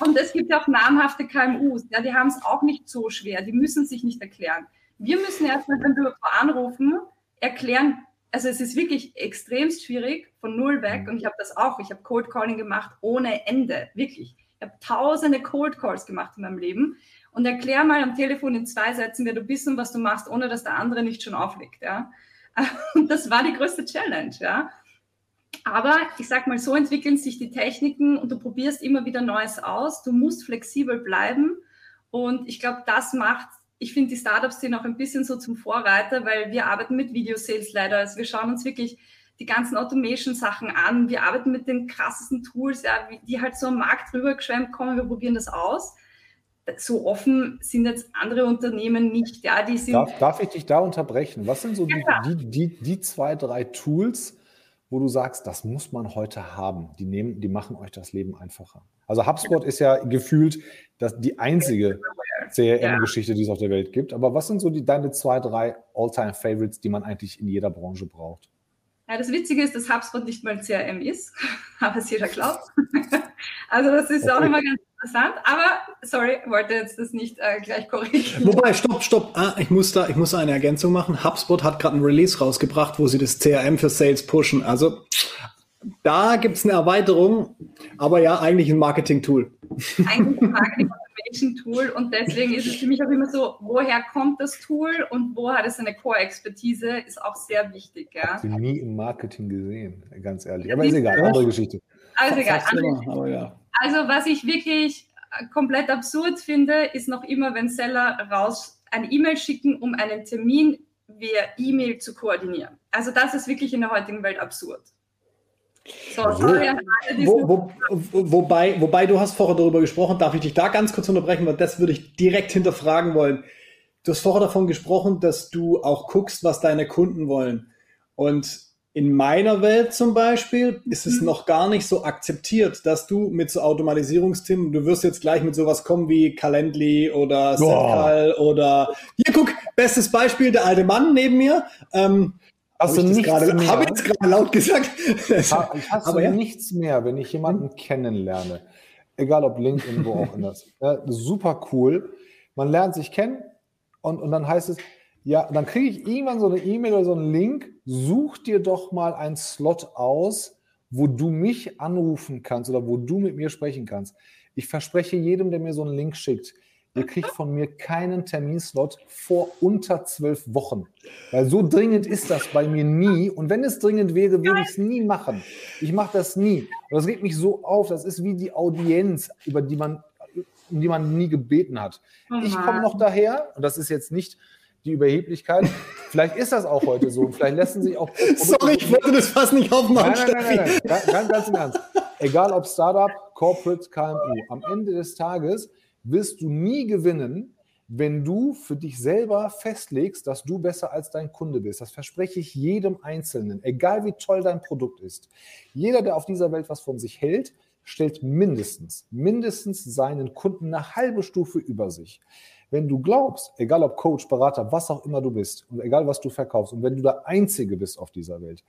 und es gibt auch namhafte KMUs, ja, die haben es auch nicht so schwer, die müssen sich nicht erklären. Wir müssen erstmal, wenn wir anrufen, erklären, also es ist wirklich extremst schwierig von null weg und ich habe das auch, ich habe Cold Calling gemacht ohne Ende, wirklich. Ich habe tausende Cold Calls gemacht in meinem Leben und erklär mal am Telefon in zwei Sätzen, wer du bist und was du machst, ohne dass der andere nicht schon auflegt, ja. (laughs) Das war die größte Challenge, ja. Aber ich sag mal, so entwickeln sich die Techniken und du probierst immer wieder Neues aus. Du musst flexibel bleiben. Und ich glaube, das macht, ich finde die Startups sind auch ein bisschen so zum Vorreiter, weil wir arbeiten mit Video-Sales leider. Also wir schauen uns wirklich die ganzen Automation-Sachen an. Wir arbeiten mit den krassesten Tools, ja, die halt so am Markt rübergeschwemmt kommen. Wir probieren das aus. So offen sind jetzt andere Unternehmen nicht. Ja, die sind darf, darf ich dich da unterbrechen? Was sind so ja, die, die, die, zwei, drei Tools, wo du sagst, das muss man heute haben. Die, nehmen, die machen euch das Leben einfacher. Also HubSpot ist ja gefühlt das, die einzige CRM-Geschichte, die es auf der Welt gibt. Aber was sind so die, deine zwei, drei All-Time-Favorites, die man eigentlich in jeder Branche braucht? Ja, das Witzige ist, dass HubSpot nicht mal CRM ist, (laughs) aber es jeder glaubt. (laughs) also das ist okay. auch immer ganz interessant. Aber sorry, wollte jetzt das nicht äh, gleich korrigieren. Wobei, stopp, stopp. Ah, ich muss da, ich muss eine Ergänzung machen. HubSpot hat gerade ein Release rausgebracht, wo sie das CRM für Sales pushen. Also da gibt es eine Erweiterung, aber ja, eigentlich ein Marketing-Tool. Eigentlich ein Marketing-Automation-Tool und deswegen ist es für mich auch immer so, woher kommt das Tool und wo hat es eine Core-Expertise, ist auch sehr wichtig. Ja. Habe nie im Marketing gesehen, ganz ehrlich. Aber ist egal, andere Geschichte. Also egal. Immer, aber ja. Also was ich wirklich äh, komplett absurd finde, ist noch immer, wenn Seller raus eine E-Mail schicken, um einen Termin via E-Mail zu koordinieren. Also das ist wirklich in der heutigen Welt absurd. So, wo, wo, wobei, wobei du hast vorher darüber gesprochen, darf ich dich da ganz kurz unterbrechen, weil das würde ich direkt hinterfragen wollen. Du hast vorher davon gesprochen, dass du auch guckst, was deine Kunden wollen. Und in meiner Welt zum Beispiel ist es mhm. noch gar nicht so akzeptiert, dass du mit so Automatisierungsthemen, du wirst jetzt gleich mit sowas kommen wie Calendly oder Setcal oder hier guck, bestes Beispiel, der alte Mann neben mir. Ähm, Hast du nichts grade, mehr? Habe ich jetzt gerade laut gesagt? Ha, hast Aber du ja? nichts mehr, wenn ich jemanden hm? kennenlerne, egal ob LinkedIn, wo auch immer. (laughs) Ja, super cool. Man lernt sich kennen und, und dann heißt es, ja, dann kriege ich irgendwann so eine E-Mail oder so einen Link. Such dir doch mal einen Slot aus, wo du mich anrufen kannst oder wo du mit mir sprechen kannst. Ich verspreche jedem, der mir so einen Link schickt, ihr kriegt von mir keinen Terminslot vor unter zwölf Wochen. Weil so dringend ist das bei mir nie. Und wenn es dringend wäre, würde ich es nie machen. Ich mache das nie. Und das regt mich so auf. Das ist wie die Audienz, über die man, um die man nie gebeten hat. Ich komme noch daher, und das ist jetzt nicht die Überheblichkeit. Vielleicht ist das auch heute so. Und vielleicht lassen sich auch. Sorry, ich wollte das fast nicht aufmachen. Nein, nein, nein, nein. Ganz, ganz im Ernst. Egal ob Startup, Corporate, KMU. Am Ende des Tages wirst du nie gewinnen, wenn du für dich selber festlegst, dass du besser als dein Kunde bist. Das verspreche ich jedem Einzelnen, egal wie toll dein Produkt ist. Jeder, der auf dieser Welt was von sich hält, stellt mindestens, mindestens seinen Kunden eine halbe Stufe über sich. Wenn du glaubst, egal ob Coach, Berater, was auch immer du bist und egal was du verkaufst und wenn du der Einzige bist auf dieser Welt,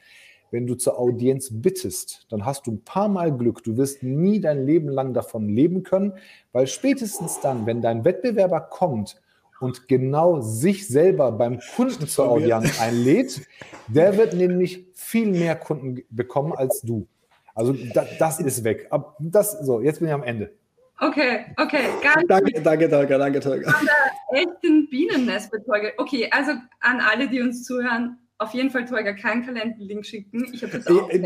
wenn du zur Audienz bittest, dann hast du ein paar Mal Glück. Du wirst nie dein Leben lang davon leben können, weil spätestens dann, wenn dein Wettbewerber kommt und genau sich selber beim Kunden zur Audienz einlädt, der wird nämlich viel mehr Kunden bekommen als du. Also das, das ist weg. Das, so, jetzt bin ich am Ende. Okay, okay, ganz Danke, danke, Tolga, danke, Tolga. An der echten Bienennest mit Tolga. Okay, also an alle, die uns zuhören, auf jeden Fall Tolga keinen Kalenderlink schicken. Ich habe jetzt auch. Ich,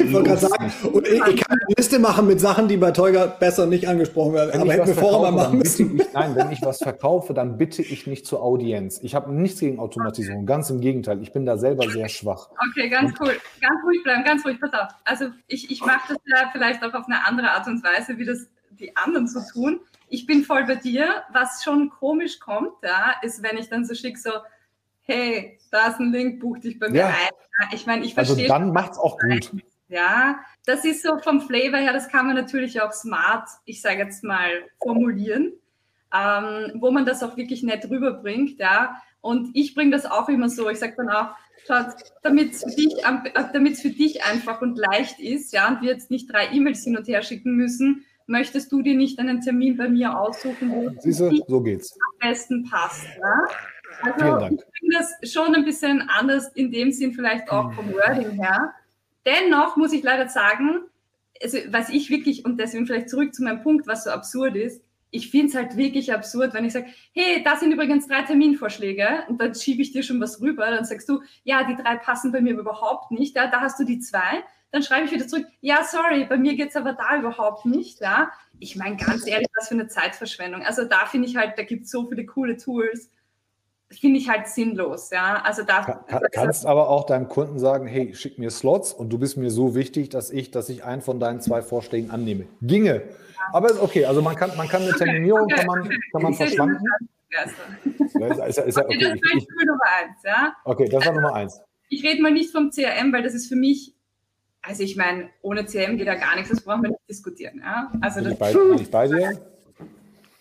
ich wollte gerade sagen, und ich, ich, kann eine Liste machen mit Sachen, die bei Tolga besser nicht angesprochen werden. Wenn aber hätten wir vorher mal machen müssen. Ich, nein, wenn ich was verkaufe, dann bitte ich nicht zur Audienz. Ich habe nichts gegen Automatisierung. Okay. Ganz im Gegenteil. Ich bin da selber sehr schwach. Okay, ganz cool. Ganz ruhig bleiben, ganz ruhig. Pass auf. Also ich, ich mache das ja vielleicht auch auf eine andere Art und Weise, wie das die anderen so tun. Ich bin voll bei dir. Was schon komisch kommt, ja, ist, wenn ich dann so schicke, so, hey, da ist ein Link, buch dich bei mir ja. ein. Ich meine, ich also verstehe. Also dann macht's auch gut. Ja, das ist so vom Flavor her, das kann man natürlich auch smart, ich sage jetzt mal, formulieren, ähm, wo man das auch wirklich nett rüberbringt, ja. Und ich bringe das auch immer so, ich sage dann auch, damit es für, dich, äh, für dich einfach und leicht ist, ja, und wir jetzt nicht drei E-Mails hin und her schicken müssen, möchtest du dir nicht einen Termin bei mir aussuchen, wo Siehste, so geht's. am besten passt. Ja? Also ich finde das schon ein bisschen anders in dem Sinn vielleicht auch vom Wording her. Dennoch muss ich leider sagen, also was ich wirklich, und deswegen vielleicht zurück zu meinem Punkt, was so absurd ist, ich finde es halt wirklich absurd, wenn ich sage, hey, das sind übrigens drei Terminvorschläge und dann schiebe ich dir schon was rüber, dann sagst du, ja, die drei passen bei mir überhaupt nicht, ja, da hast du die zwei, dann schreibe ich wieder zurück, ja, sorry, bei mir geht es aber da überhaupt nicht, ja. Ich meine, ganz ehrlich, was für eine Zeitverschwendung. Also da finde ich halt, da gibt es so viele coole Tools, finde ich halt sinnlos, ja. Also da kann, kannst aber auch deinem Kunden sagen, hey, schick mir Slots und du bist mir so wichtig, dass ich, dass ich einen von deinen zwei Vorschlägen annehme. Ginge. Aber ist okay. Also man kann, man kann eine Terminierung kann man, kann man verschlanken. Ist, ist, okay, okay, das ich, ich, Nummer eins, ja. Okay, das war Nummer eins. Ich rede mal nicht vom CRM, weil das ist für mich, also ich meine, ohne CRM geht da gar nichts, das brauchen wir nicht diskutieren. Ja? Also bin, ich bei, bin ich bei dir?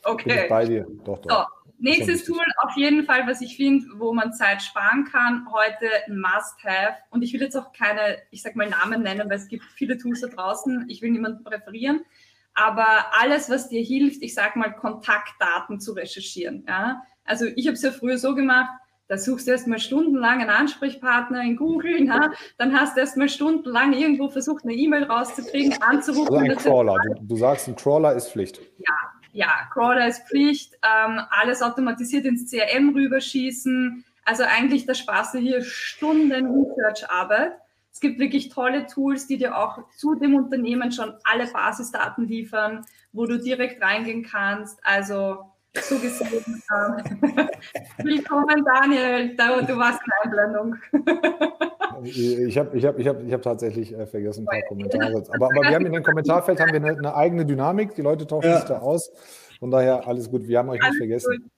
Okay. Bin ich bei dir, doch, doch. So. Nächstes Tool auf jeden Fall, was ich finde, wo man Zeit sparen kann, heute ein Must-Have. Und ich will jetzt auch keine, ich sag mal, Namen nennen, weil es gibt viele Tools da draußen. Ich will niemanden präferieren. Aber alles, was dir hilft, ich sag mal, Kontaktdaten zu recherchieren. Ja? Also ich habe es ja früher so gemacht, da suchst du erstmal stundenlang einen Ansprechpartner in Google, na? dann hast du erstmal stundenlang irgendwo versucht, eine E-Mail rauszukriegen, anzurufen. Also ein Crawler. Du, du, sagst, ein Crawler ist Pflicht. Ja, ja, Crawler ist Pflicht, ähm, alles automatisiert ins CRM rüberschießen. Also eigentlich, da sparst du hier Stunden Research-Arbeit. Es gibt wirklich tolle Tools, die dir auch zu dem Unternehmen schon alle Basisdaten liefern, wo du direkt reingehen kannst. Also so gesehen. Ähm, (laughs) willkommen, Daniel. Du warst eine Einblendung. ich habe ich hab, ich hab, ich hab tatsächlich äh, vergessen, ein paar Kommentare. Aber, aber wir haben in dem Kommentarfeld haben wir eine, eine eigene Dynamik. Die Leute tauschen ja. sich da aus. Von daher alles gut. Wir haben euch alles nicht vergessen. Gut.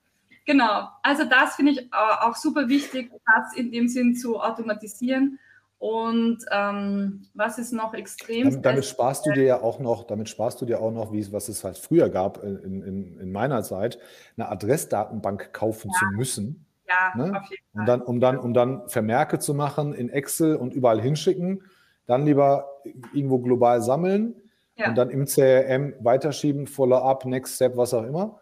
Genau. Also das finde ich auch super wichtig, das in dem Sinn zu automatisieren. Und ähm, was ist noch extrem? Damit, damit, sparst du dir ja auch noch, damit sparst du dir auch noch, wie es, was es halt früher gab in, in, in meiner Zeit, eine Adressdatenbank kaufen ja. zu müssen. Ja, ne? auf jeden Fall. Und dann, um dann, um dann Vermerke zu machen in Excel und überall hinschicken, dann lieber irgendwo global sammeln ja. und dann im CRM weiterschieben, Follow-up, Next Step, was auch immer.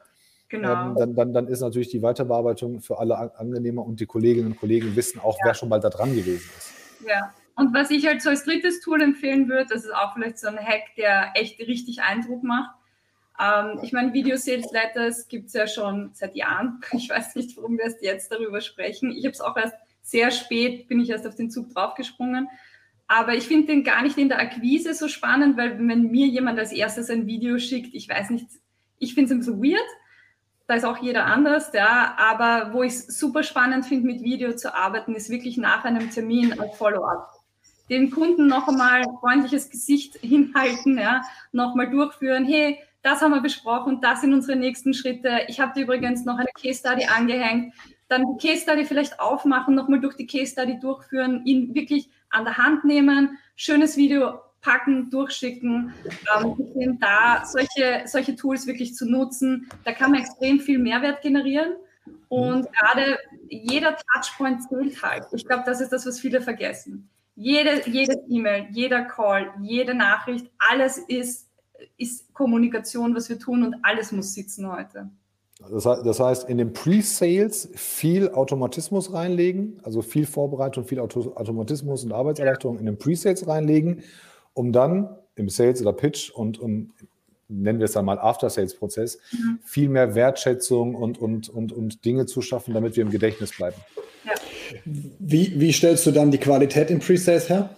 Genau. Ähm, dann, dann, dann ist natürlich die Weiterbearbeitung für alle angenehmer und die Kolleginnen und Kollegen wissen auch, ja. wer schon mal da dran gewesen ist. Ja. Und was ich halt so als drittes Tool empfehlen würde, das ist auch vielleicht so ein Hack, der echt richtig Eindruck macht. Ähm, ich meine, Video Sales Letters gibt es ja schon seit Jahren. (laughs) Ich weiß nicht, warum wir erst jetzt darüber sprechen. Ich habe es auch erst sehr spät, bin ich erst auf den Zug draufgesprungen. Aber ich finde den gar nicht in der Akquise so spannend, weil wenn mir jemand als erstes ein Video schickt, ich weiß nicht, ich finde es bisschen weird. Da ist auch jeder anders, ja. Aber wo ich es super spannend finde, mit Video zu arbeiten, ist wirklich nach einem Termin als Follow-up. Den Kunden noch einmal freundliches Gesicht (laughs) hinhalten, ja, nochmal durchführen. Hey, das haben wir besprochen, das sind unsere nächsten Schritte. Ich habe dir übrigens noch eine Case Study angehängt. Dann die Case Study vielleicht aufmachen, nochmal durch die Case Study durchführen, ihn wirklich an der Hand nehmen, schönes Video packen, durchschicken. Ähm, da solche, solche Tools wirklich zu nutzen, da kann man extrem viel Mehrwert generieren. Und mhm. gerade jeder Touchpoint zählt halt. Ich glaube, das ist das, was viele vergessen. Jede, jedes E-Mail, jeder Call, jede Nachricht, alles ist, ist Kommunikation, was wir tun und alles muss sitzen heute. Das heißt, in den Pre-Sales viel Automatismus reinlegen, also viel Vorbereitung, viel Automatismus und Arbeitserleichterung in den Pre-Sales reinlegen um dann im Sales oder Pitch und, und nennen wir es dann mal After-Sales-Prozess, mhm. viel mehr Wertschätzung und, und, und, und Dinge zu schaffen, damit wir im Gedächtnis bleiben. Ja. Wie, wie stellst du dann die Qualität im Pre-Sales her?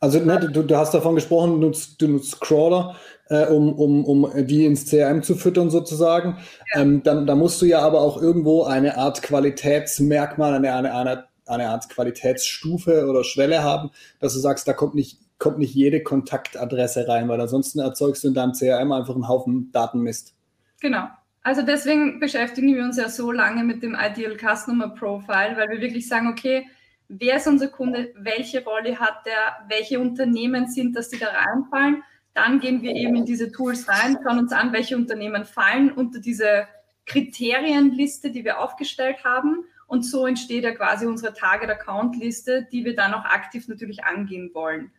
Also ne, du, du, hast davon gesprochen, du nutzt, du nutzt Crawler, äh, um, um, um die ins CRM zu füttern sozusagen. Ja. Ähm, dann, da musst du ja aber auch irgendwo eine Art Qualitätsmerkmal, eine, eine, eine, eine Art Qualitätsstufe oder Schwelle haben, dass du sagst, da kommt nicht kommt nicht jede Kontaktadresse rein, weil ansonsten erzeugst du in deinem CRM einfach einen Haufen Datenmist. Genau. Also deswegen beschäftigen wir uns ja so lange mit dem Ideal Customer Profile, weil wir wirklich sagen, okay, wer ist unser Kunde, welche Rolle hat der, welche Unternehmen sind das, die da reinfallen. Dann gehen wir eben in diese Tools rein, schauen uns an, welche Unternehmen fallen unter diese Kriterienliste, die wir aufgestellt haben. Und so entsteht ja quasi unsere Target-Account-Liste, die wir dann auch aktiv natürlich angehen wollen.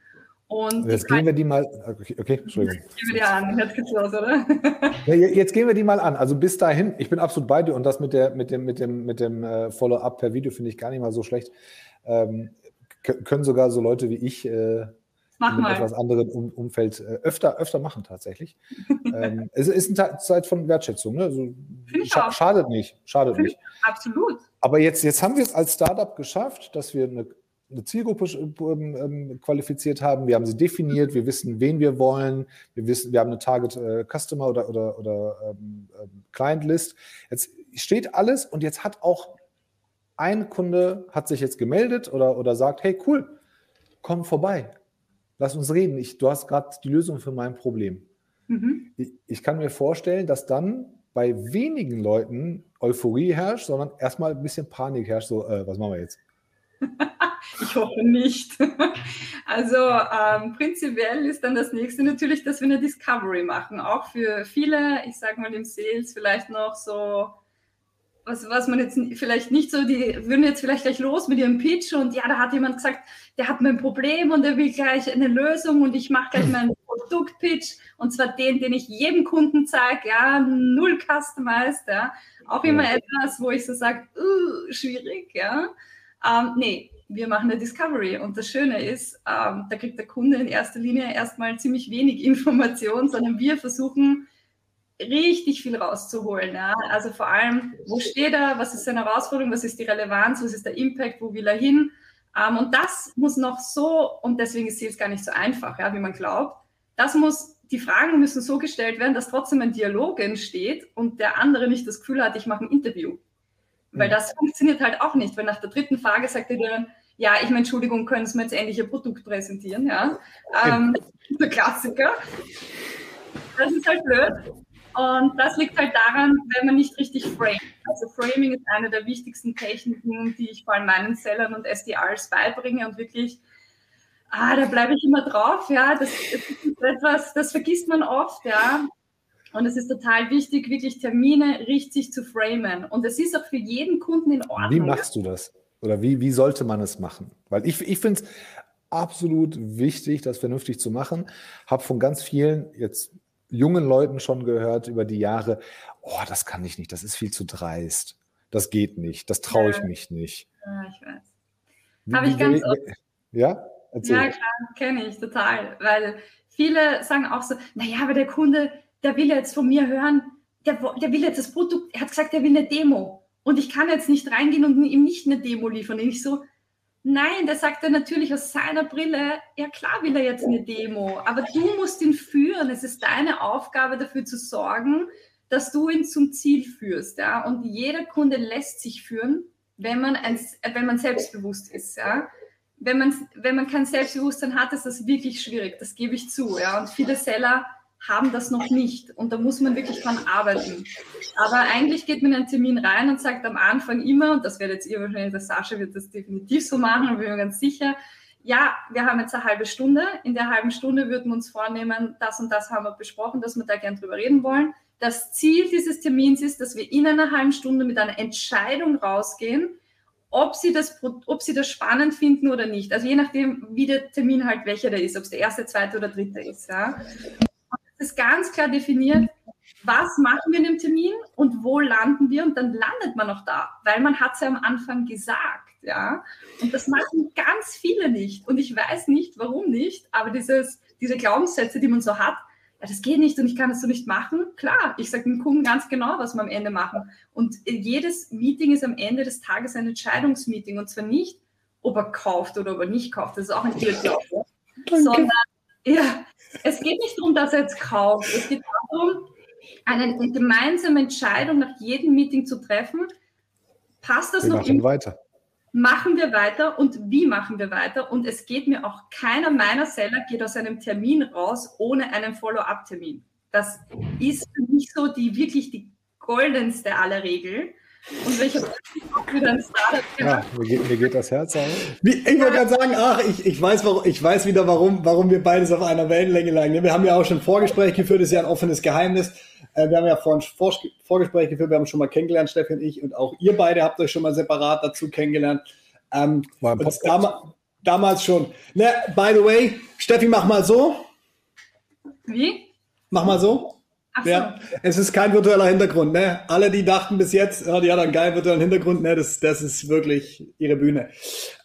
Und jetzt gehen wir die mal. Okay, okay Entschuldigung. Jetzt gehen wir die an. Jetzt geht's los, oder? (laughs) Ja, jetzt gehen wir die mal an. Also bis dahin, ich bin absolut bei dir und das mit, der, mit dem, mit dem, mit dem äh, Follow-up per Video finde ich gar nicht mal so schlecht. Ähm, können sogar so Leute wie ich äh, in etwas anderen um Umfeld äh, öfter, öfter machen tatsächlich. (laughs) ähm, es ist eine Zeit von Wertschätzung. Ne? Also, scha schadet nicht. Schadet nicht. Absolut. Aber jetzt, jetzt haben wir es als Startup geschafft, dass wir eine, eine Zielgruppe ähm, ähm, qualifiziert haben. Wir haben sie definiert. Wir wissen, wen wir wollen. Wir wissen, wir haben eine Target äh, Customer oder, oder, oder ähm, ähm Client List. Jetzt steht alles und jetzt hat auch ein Kunde hat sich jetzt gemeldet oder, oder sagt, hey cool, komm vorbei lass uns reden. Ich, du hast gerade die Lösung für mein Problem. Mhm. Ich, ich, kann mir vorstellen, dass dann bei wenigen Leuten Euphorie herrscht, sondern erstmal ein bisschen Panik herrscht. So, äh, was machen wir jetzt? (laughs) ich hoffe nicht. (laughs) Also ähm, prinzipiell ist dann das nächste natürlich, dass wir eine Discovery machen. Auch für viele, ich sage mal im Sales, vielleicht noch so was, was man jetzt vielleicht nicht so, die würden jetzt vielleicht gleich los mit ihrem Pitch und ja, da hat jemand gesagt, der hat mein Problem und er will gleich eine Lösung und ich mache gleich meinen (laughs) Produktpitch und zwar den, den ich jedem Kunden zeige, ja, null customized, ja. Auch immer etwas, wo ich so sage, uh, schwierig, ja. Ähm, nee, wir machen eine Discovery und das Schöne ist, ähm, da kriegt der Kunde in erster Linie erstmal ziemlich wenig (laughs) Information, sondern wir versuchen, richtig viel rauszuholen. Ja? Also vor allem, wo steht er, was ist seine Herausforderung, was ist die Relevanz, was ist der Impact, wo will er hin? Ähm, und das muss noch so, und deswegen ist Sales gar nicht so einfach, ja, wie man glaubt. Das muss, die Fragen müssen so gestellt werden, dass trotzdem ein Dialog entsteht und der andere nicht das Gefühl hat, ich mache ein Interview. Weil das funktioniert halt auch nicht, weil nach der dritten Frage sagt er dann, ja, ich meine, Entschuldigung, können Sie mir jetzt endlich Ihr Produkt präsentieren, ja? Ähm, (laughs) der Klassiker. Das ist halt blöd. Und das liegt halt daran, wenn man nicht richtig framet. Also Framing ist eine der wichtigsten Techniken, die ich vor allem meinen Sellern und SDRs beibringe und wirklich, ah, da bleibe ich immer drauf, ja, das, das ist etwas, das vergisst man oft, ja. Und es ist total wichtig, wirklich Termine richtig zu framen. Und es ist auch für jeden Kunden in Ordnung. Wie machst du das? Oder wie, wie sollte man es machen? Weil ich, ich finde es absolut wichtig, das vernünftig zu machen. Habe von ganz vielen jetzt jungen Leuten schon gehört über die Jahre, oh, das kann ich nicht, das ist viel zu dreist. Das geht nicht, das traue ich ja. mich nicht. Ja, ich weiß. Habe ich ganz oft. Ja? Erzähl. Ja, klar, kenne ich total. Weil viele sagen auch so, naja, aber der Kunde, der will jetzt von mir hören, der, der will jetzt das Produkt, er hat gesagt, er will eine Demo. Und ich kann jetzt nicht reingehen und ihm nicht eine Demo liefern. Und ich so, Nein, der sagt er natürlich aus seiner Brille, ja klar will er jetzt eine Demo, aber du musst ihn führen. Es ist deine Aufgabe dafür zu sorgen, dass du ihn zum Ziel führst. Ja? Und jeder Kunde lässt sich führen, wenn man, ein, wenn man selbstbewusst ist. Ja? Wenn, man, wenn man kein Selbstbewusstsein hat, ist das wirklich schwierig, das gebe ich zu. Ja? Und viele Seller haben das noch nicht. Und da muss man wirklich dran arbeiten. Aber eigentlich geht man in einen Termin rein und sagt am Anfang immer, und das werdet ihr wahrscheinlich, der Sascha wird das definitiv so machen, da bin mir ganz sicher, ja, wir haben jetzt eine halbe Stunde. In der halben Stunde würden wir uns vornehmen, das und das haben wir besprochen, dass wir da gern drüber reden wollen. Das Ziel dieses Termins ist, dass wir in einer halben Stunde mit einer Entscheidung rausgehen, ob sie das, ob sie das spannend finden oder nicht. Also je nachdem, wie der Termin halt welcher der ist, ob es der erste, zweite oder dritte ist. Ja ist ganz klar definiert, was machen wir in dem Termin und wo landen wir und dann landet man auch da, weil man hat es ja am Anfang gesagt, ja. Und das machen ganz viele nicht und ich weiß nicht, warum nicht, aber dieses, diese Glaubenssätze, die man so hat, ja, das geht nicht und ich kann das so nicht machen. Klar, ich sage dem Kunden ganz genau, was wir am Ende machen. Und jedes Meeting ist am Ende des Tages ein Entscheidungsmeeting und zwar nicht, ob er kauft oder ob er nicht kauft. Das ist auch ein Irrglaube, sondern ja, es geht nicht darum, dass er jetzt kauft. Es geht darum, eine gemeinsame Entscheidung nach jedem Meeting zu treffen. Passt das Wir noch? Im, weiter. machen wir weiter und wie machen wir weiter. Und es geht mir auch keiner meiner Seller geht aus einem Termin raus ohne einen Follow-up-Termin. Das ist für mich so die wirklich die goldenste aller Regeln. Und welcher auch wieder ein Startup ja, mir, geht, mir geht das Herz auf. Ich wollte gerade sagen, ach, ich, ich, weiß, warum, ich weiß wieder, warum, warum wir beides auf einer Wellenlänge lagen. Wir haben ja auch schon Vorgespräche geführt, das ist ja ein offenes Geheimnis. Äh, wir haben ja vorhin Vorgespräche geführt, wir haben schon mal kennengelernt, Steffi und ich, und auch ihr beide habt euch schon mal separat dazu kennengelernt. Ähm, dam damals schon. Ne, by the way, Steffi, mach mal so. Wie? Mach mal so. Ach ja, so. es ist kein virtueller Hintergrund. Ne? Alle, die dachten bis jetzt, oh, die hat einen geilen virtuellen Hintergrund, ne? das, das ist wirklich ihre Bühne.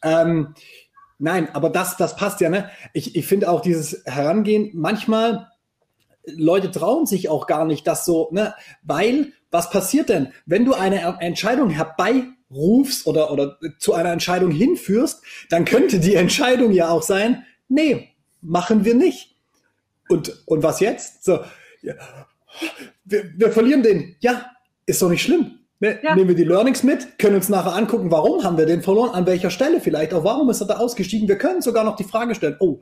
Ähm, nein, aber das, das passt ja. Ne? Ich, ich finde auch dieses Herangehen, manchmal, Leute trauen sich auch gar nicht, das so, ne? weil, was passiert denn, wenn du eine Entscheidung herbeirufst oder, oder zu einer Entscheidung hinführst, dann könnte die Entscheidung ja auch sein, nee, machen wir nicht. Und, und was jetzt? So, ja, wir, wir verlieren den. Ja, ist doch nicht schlimm. Ne? Ja. Nehmen wir die Learnings mit, können uns nachher angucken, warum haben wir den verloren, an welcher Stelle vielleicht, auch warum ist er da ausgestiegen. Wir können sogar noch die Frage stellen, oh,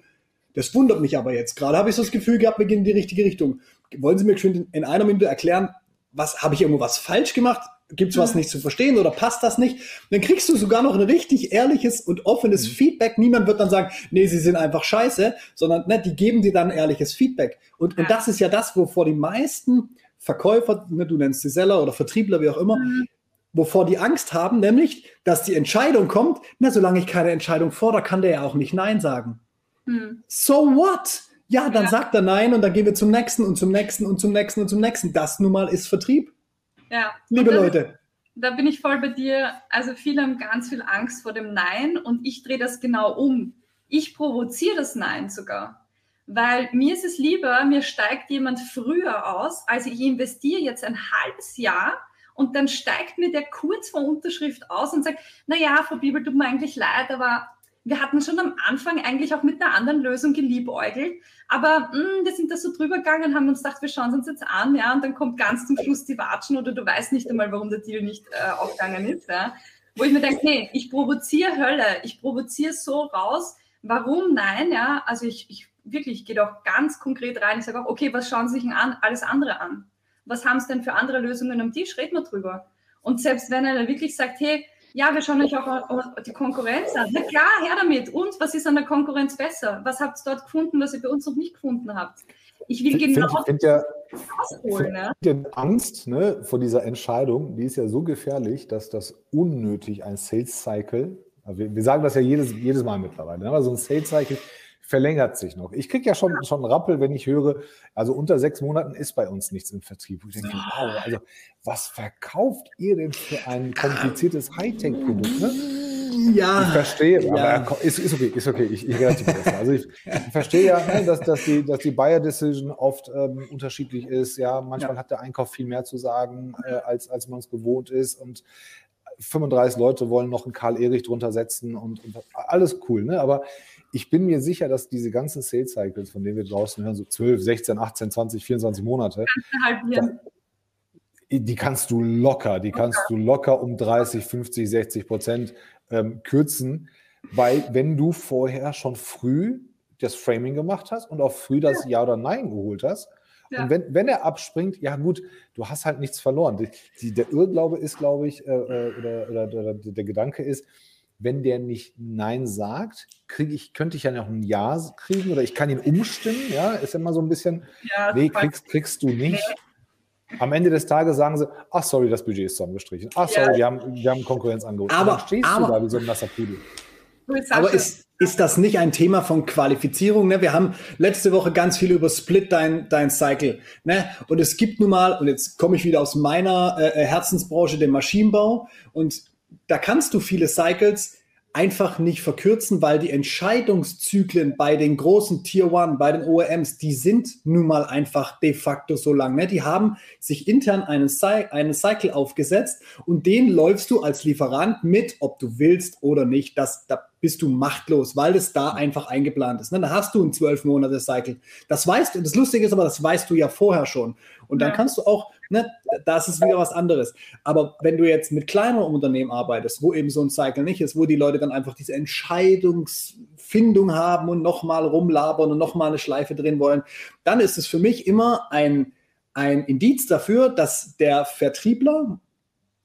das wundert mich aber jetzt. Gerade habe ich so das Gefühl gehabt, wir gehen in die richtige Richtung. Wollen Sie mir schon in einer Minute erklären, was habe ich irgendwo was falsch gemacht? Gibt es was mhm. nicht zu verstehen oder passt das nicht? Dann kriegst du sogar noch ein richtig ehrliches und offenes mhm. Feedback. Niemand wird dann sagen, nee, sie sind einfach scheiße, sondern ne, die geben dir dann ehrliches Feedback. Und, ja. und das ist ja das, wovor die meisten Verkäufer, ne, du nennst sie Seller oder Vertriebler, wie auch immer, mhm. wovor die Angst haben, nämlich, dass die Entscheidung kommt, na, solange ich keine Entscheidung fordere, kann der ja auch nicht Nein sagen. Mhm. So what? Ja, dann ja. sagt er Nein und dann gehen wir zum nächsten und zum nächsten und zum nächsten und zum nächsten. Das nun mal ist Vertrieb. Ja. Liebe das, Leute. Da bin ich voll bei dir. Also viele haben ganz viel Angst vor dem Nein und ich drehe das genau um. Ich provoziere das Nein sogar. Weil mir ist es lieber, mir steigt jemand früher aus, als ich investiere jetzt ein halbes Jahr und dann steigt mir der kurz vor Unterschrift aus und sagt, naja, Frau Bibel, tut mir eigentlich leid, aber wir hatten schon am Anfang eigentlich auch mit einer anderen Lösung geliebäugelt, aber mh, hm, wir sind da so drüber gegangen, haben uns gedacht, wir schauen uns jetzt an, ja, und dann kommt ganz zum Schluss die Watschen oder du weißt nicht einmal, warum der Deal nicht äh, aufgegangen ist, ja. Wo ich mir denke, nee, ich provoziere Hölle, ich provoziere so raus, warum nein, ja, also ich, ich wirklich, ich gehe doch ganz konkret rein, ich sage auch, okay, was schauen Sie sich an, alles andere an? Was haben Sie denn für andere Lösungen am Tisch? Reden wir drüber. Und selbst wenn er wirklich sagt, hey, ja, wir schauen euch auch die Konkurrenz an. Na klar, her damit. Und was ist an der Konkurrenz besser? Was habt ihr dort gefunden, was ihr bei uns noch nicht gefunden habt? Ich will genau find, find ja, ausholen. Ne? Die Angst ne, vor dieser Entscheidung, die ist ja so gefährlich, dass das unnötig ein Sales Cycle, also wir, wir sagen das ja jedes, jedes Mal mittlerweile, ne, aber so ein Sales Cycle verlängert sich noch. Ich kriege ja schon, schon Rappel, wenn ich höre, also unter sechs Monaten ist bei uns nichts im Vertrieb. Ich denke, wow, also was verkauft ihr denn für ein kompliziertes Hightech-Produkt? Ne? Ja. Ich verstehe, ja. aber ist, ist okay, ist okay, ich, ich. Also ich, ich (laughs) verstehe ja, ne, dass, dass die, dass die Buyer-Decision oft ähm, unterschiedlich ist. Ja, manchmal ja. hat der Einkauf viel mehr zu sagen, äh, als, als man es gewohnt ist. Und 35 Leute wollen noch einen Karl Erich drunter setzen und, und alles cool, ne? Aber ich bin mir sicher, dass diese ganzen Sales Cycles, von denen wir draußen hören, so 12, 16, 18, 20, 24 Monate, da, die kannst du locker, die kannst du locker um 30, 50, 60 Prozent ähm, kürzen, weil wenn du vorher schon früh das Framing gemacht hast und auch früh das Ja oder Nein geholt hast, ja. Und wenn, wenn er abspringt, ja gut, du hast halt nichts verloren. Die, die, der Irrglaube ist, glaube ich, äh, äh oder, oder, oder, der Gedanke ist, wenn der nicht Nein sagt, kriege ich, könnte ich ja noch ein Ja kriegen oder ich kann ihn umstimmen, ja, ist immer so ein bisschen, ja, nee, kriegst, kriegst du nicht. Am Ende des Tages sagen sie, ach sorry, das Budget ist zusammengestrichen. Ach sorry, ja. wir, haben, wir haben Konkurrenz angeboten. Aber, dann stehst aber, du da wie so ein nasser Pudel. Aber ist, ist das nicht ein Thema von Qualifizierung? Ne? Wir haben letzte Woche ganz viel über Split dein, dein Cycle. Ne? Und es gibt nun mal, und jetzt komme ich wieder aus meiner äh, Herzensbranche, dem Maschinenbau. Und da kannst du viele Cycles einfach nicht verkürzen, weil die Entscheidungszyklen bei den großen Tier One, bei den OEMs, die sind nun mal einfach de facto so lang. Ne? Die haben sich intern einen, Cy einen Cycle aufgesetzt und den läufst du als Lieferant mit, ob du willst oder nicht. Das, da bist du machtlos, weil das da einfach eingeplant ist. Ne? Da hast du ein zwölf Monate Cycle. Das weißt du. Das Lustige ist aber, das weißt du ja vorher schon. Und dann kannst du auch, ne, das ist wieder was anderes. Aber wenn du jetzt mit kleineren Unternehmen arbeitest, wo eben so ein Cycle nicht ist, wo die Leute dann einfach diese Entscheidungsfindung haben und nochmal rumlabern und nochmal eine Schleife drin wollen, dann ist es für mich immer ein ein Indiz dafür, dass der Vertriebler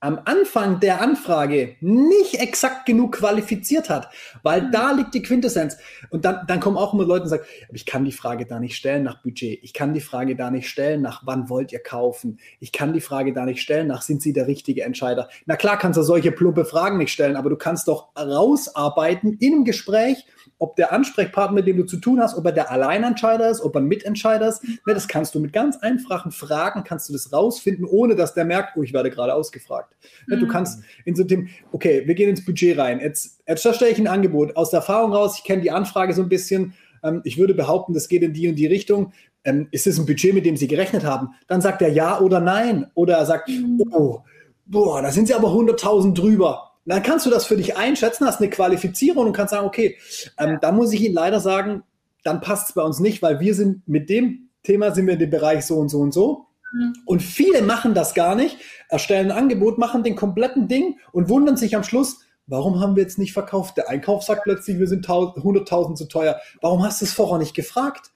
am Anfang der Anfrage nicht exakt genug qualifiziert hat, weil mhm. da liegt die Quintessenz. Und dann, dann kommen auch immer Leute und sagen, ich kann die Frage da nicht stellen nach Budget, ich kann die Frage da nicht stellen nach, wann wollt ihr kaufen, ich kann die Frage da nicht stellen nach, sind sie der richtige Entscheider. Na klar kannst du solche plumpe Fragen nicht stellen, aber du kannst doch rausarbeiten in einem Gespräch, ob der Ansprechpartner, mit dem du zu tun hast, ob er der Alleinentscheider ist, ob er ein Mitentscheider ist. Ne, das kannst du mit ganz einfachen Fragen, kannst du das rausfinden, ohne dass der merkt, oh, ich werde gerade ausgefragt. Ne, du mhm. kannst in so dem, okay, wir gehen ins Budget rein. Jetzt, jetzt stelle ich ein Angebot. Aus der Erfahrung raus, ich kenne die Anfrage so ein bisschen. Ähm, ich würde behaupten, das geht in die und die Richtung. Ähm, ist es ein Budget, mit dem Sie gerechnet haben? Dann sagt er ja oder nein. Oder er sagt, mhm. oh, boah, da sind Sie aber 100.000 drüber dann kannst du das für dich einschätzen, hast eine Qualifizierung und kannst sagen, okay, ähm, dann muss ich Ihnen leider sagen, dann passt es bei uns nicht, weil wir sind mit dem Thema sind wir in dem Bereich so und so und so. Mhm. Und viele machen das gar nicht, erstellen ein Angebot, machen den kompletten Ding und wundern sich am Schluss, warum haben wir jetzt nicht verkauft? Der Einkauf sagt plötzlich, wir sind 100.000 zu teuer. Warum hast du es vorher nicht gefragt?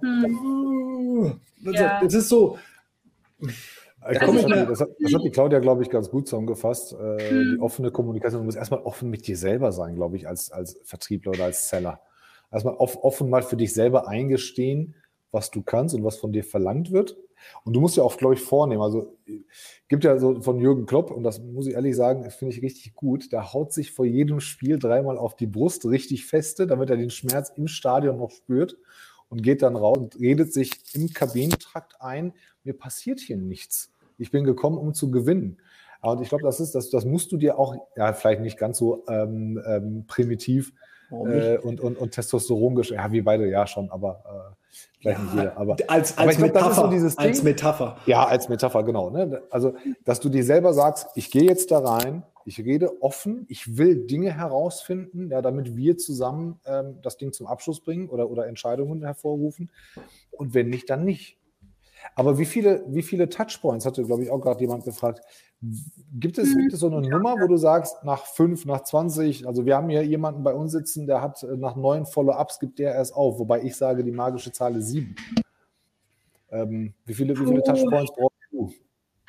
Mhm. Das, ja. das ist so. Ich also das, hat, das, hat, das, hat, die Claudia, glaube ich, ganz gut zusammengefasst. Äh, hm. Die offene Kommunikation. Du musst erstmal offen mit dir selber sein, glaube ich, als, als Vertriebler oder als Seller. Erstmal off, offen mal für dich selber eingestehen, was du kannst und was von dir verlangt wird. Und du musst ja auch, glaube ich, vornehmen. Also gibt ja so von Jürgen Klopp, und das muss ich ehrlich sagen, finde ich richtig gut, der haut sich vor jedem Spiel dreimal auf die Brust richtig feste, damit er den Schmerz im Stadion noch spürt und geht dann raus und redet sich im Kabinentrakt ein, mir passiert hier nichts. Ich bin gekommen, um zu gewinnen. Und ich glaube, das ist, das, das musst du dir auch, ja, vielleicht nicht ganz so ähm, ähm, primitiv äh, und, und, und Testosteron, ja, wie beide, ja schon, aber äh, vielleicht ja, nicht jeder. Aber, als, als aber Metapher, glaub, so dieses Ding, als Metapher. Ja, als Metapher, genau. Ne? Also, dass du dir selber sagst, ich gehe jetzt da rein, ich rede offen, ich will Dinge herausfinden, ja, damit wir zusammen ähm, das Ding zum Abschluss bringen oder, oder Entscheidungen hervorrufen. Und wenn nicht, dann nicht. Aber wie viele, wie viele Touchpoints, hatte, glaube ich, auch gerade jemand gefragt, gibt es, gibt es so eine mhm. Nummer, wo du sagst, nach fünf, nach 20, also wir haben hier jemanden bei uns sitzen, der hat äh, nach neun Follow-ups gibt der erst auf, wobei ich sage, die magische Zahl ist sieben. Ähm, wie viele, wie viele Touchpoints brauchst du?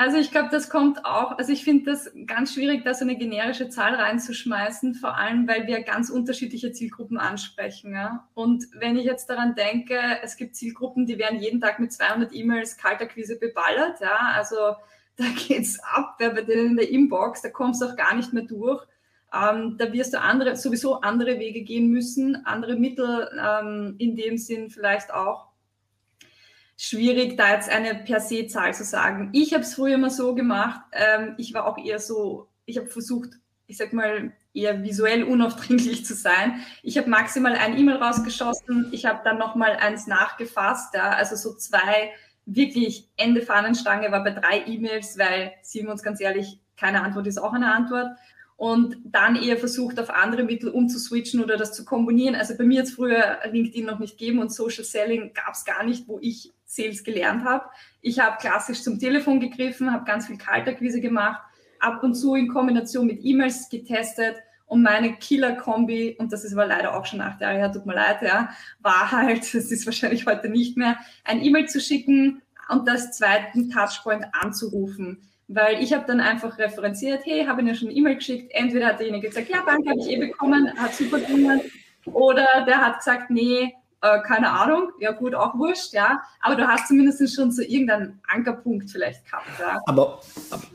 Also ich glaube, das kommt auch, also ich finde das ganz schwierig, da so eine generische Zahl reinzuschmeißen, vor allem, weil wir ganz unterschiedliche Zielgruppen ansprechen. Ja? Und wenn ich jetzt daran denke, es gibt Zielgruppen, die werden jeden Tag mit 200 E-Mails Kalterquise beballert. Ja? Also da (laughs) geht's ab, wer bei denen in der Inbox, da kommst du auch gar nicht mehr durch. Ähm, da wirst du andere, sowieso andere Wege gehen müssen, andere Mittel ähm, in dem Sinn vielleicht auch schwierig, da jetzt eine per se Zahl zu sagen. Ich habe es früher immer so gemacht. Ähm, ich war auch eher so, ich habe versucht, ich sag mal, eher visuell unaufdringlich zu sein. Ich habe maximal ein E-Mail rausgeschossen. Ich habe dann nochmal eins nachgefasst. Ja, also so zwei wirklich Ende Fahnenstange war bei drei E-Mails, weil, sehen wir uns ganz ehrlich, keine Antwort ist auch eine Antwort und dann eher versucht, auf andere Mittel umzuswitchen oder das zu kombinieren. Also bei mir hat es früher LinkedIn noch nicht gegeben und Social Selling gab es gar nicht, wo ich Sales gelernt habe. Ich habe klassisch zum Telefon gegriffen, habe ganz viel Kalterquise gemacht, ab und zu in Kombination mit E-Mails getestet und meine Killer-Kombi, und das ist aber leider auch schon acht Jahre her, tut mir leid, ja, war halt, (laughs) das ist wahrscheinlich heute nicht mehr, ein E-Mail zu schicken und das zweiten Touchpoint anzurufen weil ich habe dann einfach referenziert, hey, habe Ihnen schon eine E-Mail geschickt. Entweder hat derjenige gesagt, ja, danke, habe ich eh bekommen, hat super gelungen. Oder der hat gesagt, nee, äh, keine Ahnung, ja gut, auch wurscht, ja. Aber du hast zumindest schon so irgendeinen Ankerpunkt vielleicht gehabt, ja. Aber,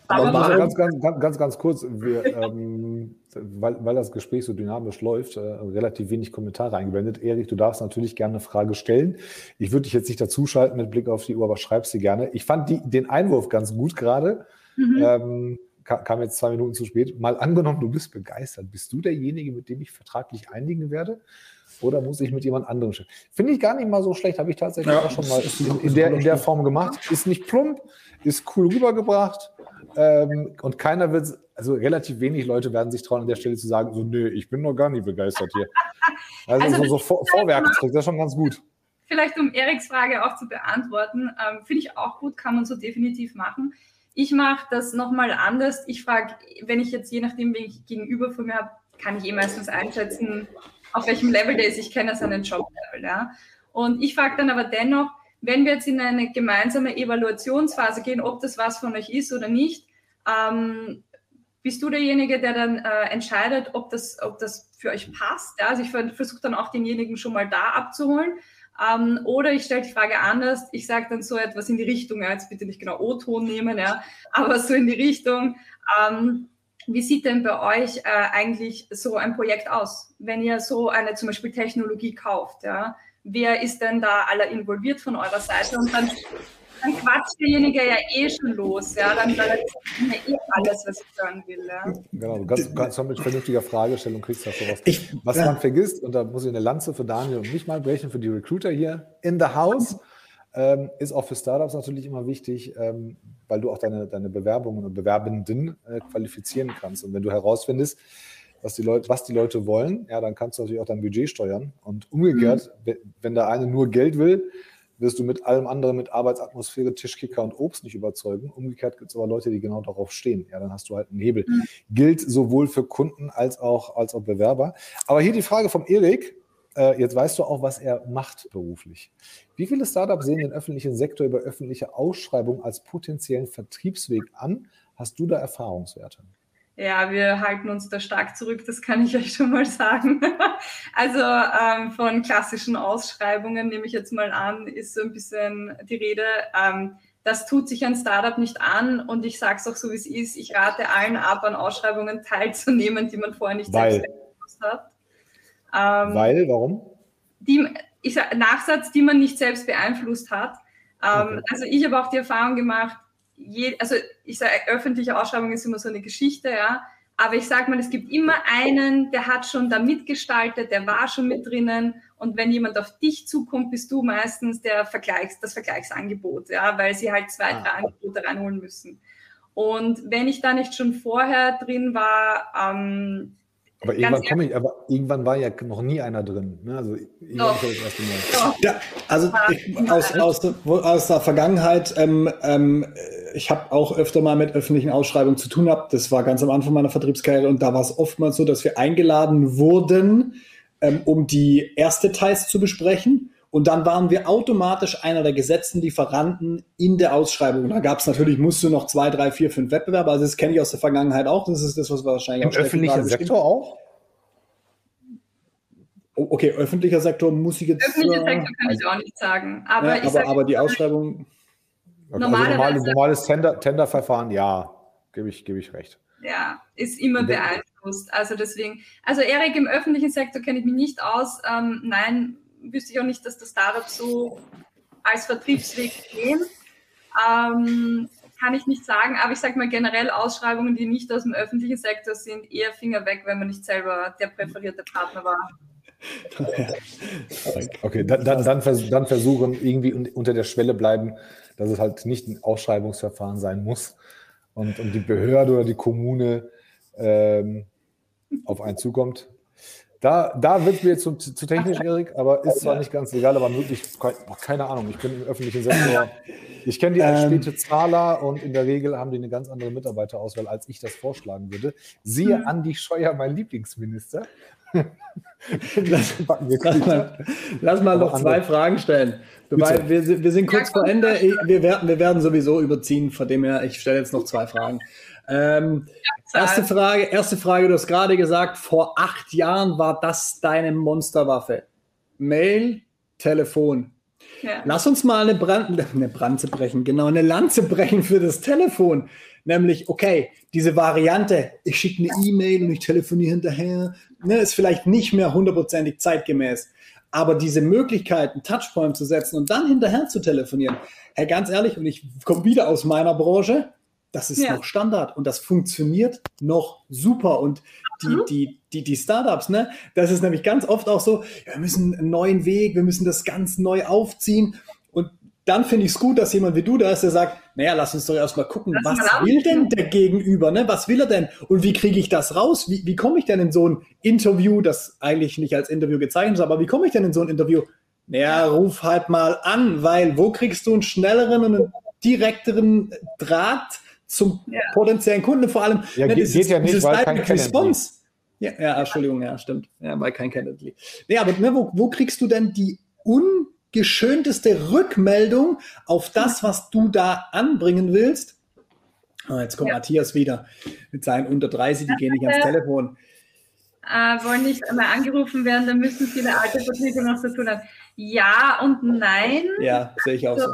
aber, aber ganz, ganz, ganz, ganz, ganz kurz, wir, ähm, (laughs) weil, weil das Gespräch so dynamisch läuft, äh, relativ wenig Kommentare eingeblendet. Erik, du darfst natürlich gerne eine Frage stellen. Ich würde dich jetzt nicht dazuschalten mit Blick auf die Uhr, aber schreib sie gerne. Ich fand die, den Einwurf ganz gut gerade. Mhm. Ähm, kam jetzt zwei Minuten zu spät. Mal angenommen, du bist begeistert. Bist du derjenige, mit dem ich vertraglich einigen werde? Oder muss ich mit jemand anderem sprechen? Finde ich gar nicht mal so schlecht. Habe ich tatsächlich ja, auch schon mal in, in, der, in der Form gemacht. Ist nicht plump, ist cool rübergebracht. Ähm, und keiner wird, also relativ wenig Leute werden sich trauen, an der Stelle zu sagen, so, nö, ich bin noch gar nicht begeistert hier. (laughs) Also, also so, so Vor Vorwerkstrick, das ist schon ganz gut. Vielleicht um Eriks Frage auch zu beantworten, ähm, finde ich auch gut, kann man so definitiv machen. Ich mache das nochmal anders. Ich frage, wenn ich jetzt je nachdem, wen ich gegenüber von mir habe, kann ich eh meistens einschätzen, auf welchem Level der ist. Ich kenne seinen Job-Level. Ja. Und ich frage dann aber dennoch, wenn wir jetzt in eine gemeinsame Evaluationsphase gehen, ob das was von euch ist oder nicht, ähm, bist du derjenige, der dann äh, entscheidet, ob das, ob das für euch passt. Ja? Also ich versuche dann auch denjenigen schon mal da abzuholen. Ähm, oder ich stelle die Frage anders, ich sage dann so etwas in die Richtung, ja, jetzt bitte nicht genau O-Ton nehmen, ja, aber so in die Richtung, ähm, wie sieht denn bei euch äh, eigentlich so ein Projekt aus, wenn ihr so eine zum Beispiel Technologie kauft? Ja? Wer ist denn da alle involviert von eurer Seite? Und dann dann quatscht derjenige ja eh schon los. Ja? Dann, dann erzählt eh alles, was ich hören will. Ja? Genau, ganz, ganz mit vernünftiger Fragestellung kriegst du sowas. Ich, was man vergisst, und da muss ich eine Lanze für Daniel und mich mal brechen, für die Recruiter hier in the house, ähm, ist auch für Startups natürlich immer wichtig, ähm, weil du auch deine, deine Bewerbungen und Bewerbenden äh, qualifizieren kannst. Und wenn du herausfindest, was die, Leute, was die Leute wollen, ja, dann kannst du natürlich auch dein Budget steuern. Und umgekehrt, mhm. wenn der eine nur Geld will, wirst du mit allem anderen, mit Arbeitsatmosphäre, Tischkicker und Obst nicht überzeugen. Umgekehrt gibt es aber Leute, die genau darauf stehen. Ja, dann hast du halt einen Hebel. Mhm. Gilt sowohl für Kunden als auch, als auch Bewerber. Aber hier die Frage vom Erik. Äh, jetzt weißt du auch, was er macht beruflich. Wie viele Startups sehen den öffentlichen Sektor über öffentliche Ausschreibungen als potenziellen Vertriebsweg an? Hast du da Erfahrungswerte? Ja, wir halten uns da stark zurück, das kann ich (laughs) euch schon mal sagen. Also ähm, von klassischen Ausschreibungen nehme ich jetzt mal an, ist so ein bisschen die Rede. Ähm, das tut sich ein Startup nicht an und ich sage es auch so, wie es ist. Ich rate allen ab, an Ausschreibungen teilzunehmen, die man vorher nicht Weil. selbst hat. Ähm, Weil, warum? Die, ich sag, Nachsatz, die man nicht selbst beeinflusst hat. Ähm, okay. Also ich habe auch die Erfahrung gemacht, je, also ich sage, öffentliche Ausschreibung ist immer so eine Geschichte, ja. Aber ich sage mal, es gibt immer einen, der hat schon da mitgestaltet, der war schon mit drinnen. Und wenn jemand auf dich zukommt, bist du meistens der Vergleichs-, das Vergleichsangebot, ja, weil sie halt zwei, drei ah. Angebote reinholen müssen. Und wenn ich da nicht schon vorher drin war, ähm, aber irgendwann, komme ich, aber irgendwann war ja noch nie einer drin. Ne? Also, Doch. das erste Mal. Ja, also ich, aus, aus, aus der Vergangenheit, ähm, ähm, ich habe auch öfter mal mit öffentlichen Ausschreibungen zu tun gehabt. Das war ganz am Anfang meiner Vertriebskarriere und da war es oftmals so, dass wir eingeladen wurden, ähm, um die Erstdetails zu besprechen. Und dann waren wir automatisch einer der gesetzten Lieferanten in der Ausschreibung. Da gab es natürlich, musst du noch zwei, drei, vier, fünf Wettbewerber. Also das kenne ich aus der Vergangenheit auch. Das ist das, was wir wahrscheinlich Im öffentlichen Sektor auch? Oh, okay, öffentlicher Sektor muss ich jetzt. Öffentlicher Sektor kann ich auch nicht sagen. Aber, ja, aber, aber die Ausschreibung. Also normales, normales Tender, Tenderverfahren, ja, gebe ich, gebe ich recht. Ja, ist immer beeinflusst. Also deswegen, also Erik, im öffentlichen Sektor kenne ich mich nicht aus. Ähm, nein, wüsste ich auch nicht, dass das Startup so als Vertriebsweg gehen. Ähm, kann ich nicht sagen, aber ich sage mal generell Ausschreibungen, die nicht aus dem öffentlichen Sektor sind, eher Finger weg, wenn man nicht selber der präferierte Partner war. (laughs) Okay, dann, dann, dann, versuchen irgendwie unter der Schwelle bleiben, dass es halt nicht ein Ausschreibungsverfahren sein muss und, und die Behörde oder die Kommune ähm, auf einen zukommt. Da, da wird es mir jetzt zu, zu, technisch, (laughs) Erik, aber ist zwar nicht ganz legal, aber möglich, keine Ahnung, ich bin im öffentlichen Sektor. Ich kenne die als ähm, späte Zahler und in der Regel haben die eine ganz andere Mitarbeiterauswahl, als ich das vorschlagen würde. Siehe mhm. Andi Scheuer, mein Lieblingsminister. (laughs) lass, lass, mal, lass mal noch zwei Fragen stellen. Weil wir, wir sind kurz vor Ende. Wir werden, wir werden sowieso überziehen, von dem her, ich stelle jetzt noch zwei Fragen. Ähm, erste Frage, erste Frage, du hast gerade gesagt, vor acht Jahren war das deine Monsterwaffe. Mail, Telefon. Ja. Lass uns mal eine, Brand, (laughs) eine Branze brechen, genau, eine Lanze brechen für das Telefon. Nämlich, okay, diese Variante, ich schicke eine E-Mail und ich telefoniere hinterher, ne, ist vielleicht nicht mehr hundertprozentig zeitgemäß. Aber diese Möglichkeit, einen Touchpoint zu setzen und dann hinterher zu telefonieren, hey, ganz ehrlich, und ich komme wieder aus meiner Branche, das ist ja. noch Standard und das funktioniert noch super. Und die, die, die, die Startups, ne, das ist nämlich ganz oft auch so, ja, wir müssen einen neuen Weg, wir müssen das ganz neu aufziehen. Und dann finde ich es gut, dass jemand wie du da ist, der sagt, naja, lass uns doch erstmal gucken, lass was will denn der Gegenüber, ne? Was will er denn? Und wie kriege ich das raus? Wie, wie komme ich denn in so ein Interview, das eigentlich nicht als Interview gezeichnet ist, aber wie komme ich denn in so ein Interview? Naja, ruf halt mal an, weil wo kriegst du einen schnelleren und einen direkteren Draht zum ja. potenziellen Kunden? Vor allem, ja, ne, geht, geht ja nicht, weil kein Response. Ja, ja, Entschuldigung, ja, stimmt. Ja, weil kein Kennedy. Nee, aber ne, wo, wo kriegst du denn die un geschönteste Rückmeldung auf das, was du da anbringen willst. Oh, jetzt kommt ja. Matthias wieder mit seinen unter 30, die gehen nicht ans Telefon. Äh, wollen nicht einmal angerufen werden, dann müssen viele alte Verträge noch zu tun haben. Ja und nein. Ja, sehe ich auch so. so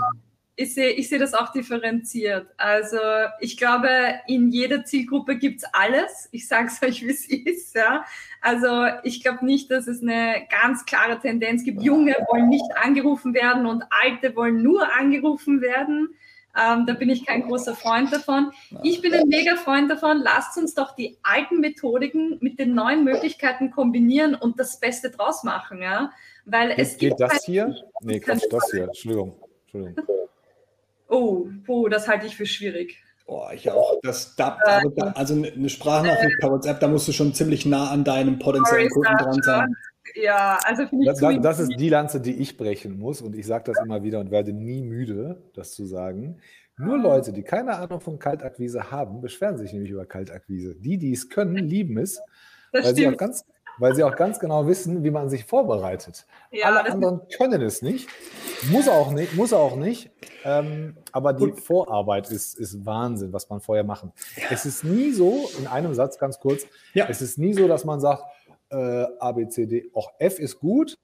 ich sehe ich seh das auch differenziert. Also ich glaube, in jeder Zielgruppe gibt's alles. Ich sage es (laughs) euch, wie es ist. Ja. Also ich glaube nicht, dass es eine ganz klare Tendenz gibt. Junge wollen nicht angerufen werden und Alte wollen nur angerufen werden. Ähm, da bin ich kein großer Freund davon. Ich bin ein mega Freund davon. Lasst uns doch die alten Methodiken mit den neuen Möglichkeiten kombinieren und das Beste draus machen. Ja? Weil geht, es geht das hier? Nee, Quatsch, das hier. Entschuldigung. Entschuldigung. Oh, oh, das halte ich für schwierig. Oh, ich auch. Das, da, äh, also eine Sprachnachricht per WhatsApp, da musst du schon ziemlich nah an deinem potenziellen Kunden dran sein. Ja, also finde ich. Das, das, ist die Lanze, die ich brechen muss. Und ich sage das immer wieder und werde nie müde, das zu sagen. Nur Leute, die keine Ahnung von Kaltakquise haben, beschweren sich nämlich über Kaltakquise. Die, die es können, lieben es, das weil stimmt. sie auch ganz weil sie auch ganz genau wissen, wie man sich vorbereitet. Ja, Alle anderen können es nicht, muss auch nicht, muss auch nicht. Ähm, aber die Gut. Vorarbeit ist, ist Wahnsinn, was man vorher machen. Ja. Es ist nie so, in einem Satz ganz kurz, ja. es ist nie so, dass man sagt, äh, A, B, C, D, auch F ist gut.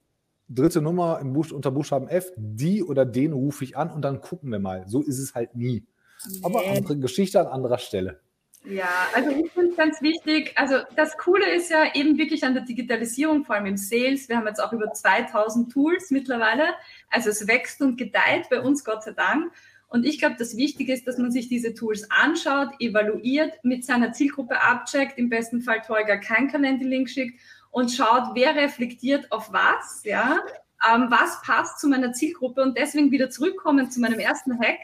Dritte Nummer im Buch, unter Buchstaben F, die oder den rufe ich an und dann gucken wir mal. So ist es halt nie. Nee. Aber andere Geschichte an anderer Stelle. Ja, also ich finde es ganz wichtig. Also das Coole ist ja eben wirklich an der Digitalisierung, vor allem im Sales. Wir haben jetzt auch über 2000 Tools mittlerweile. Also es wächst und gedeiht bei uns, Gott sei Dank. Und ich glaube, das Wichtige ist, dass man sich diese Tools anschaut, evaluiert, mit seiner Zielgruppe abcheckt, im besten Fall Teuger kein Kalender-Link schickt und schaut, wer reflektiert auf was, ja, ähm, was passt zu meiner Zielgruppe und deswegen wieder zurückkommen zu meinem ersten Hack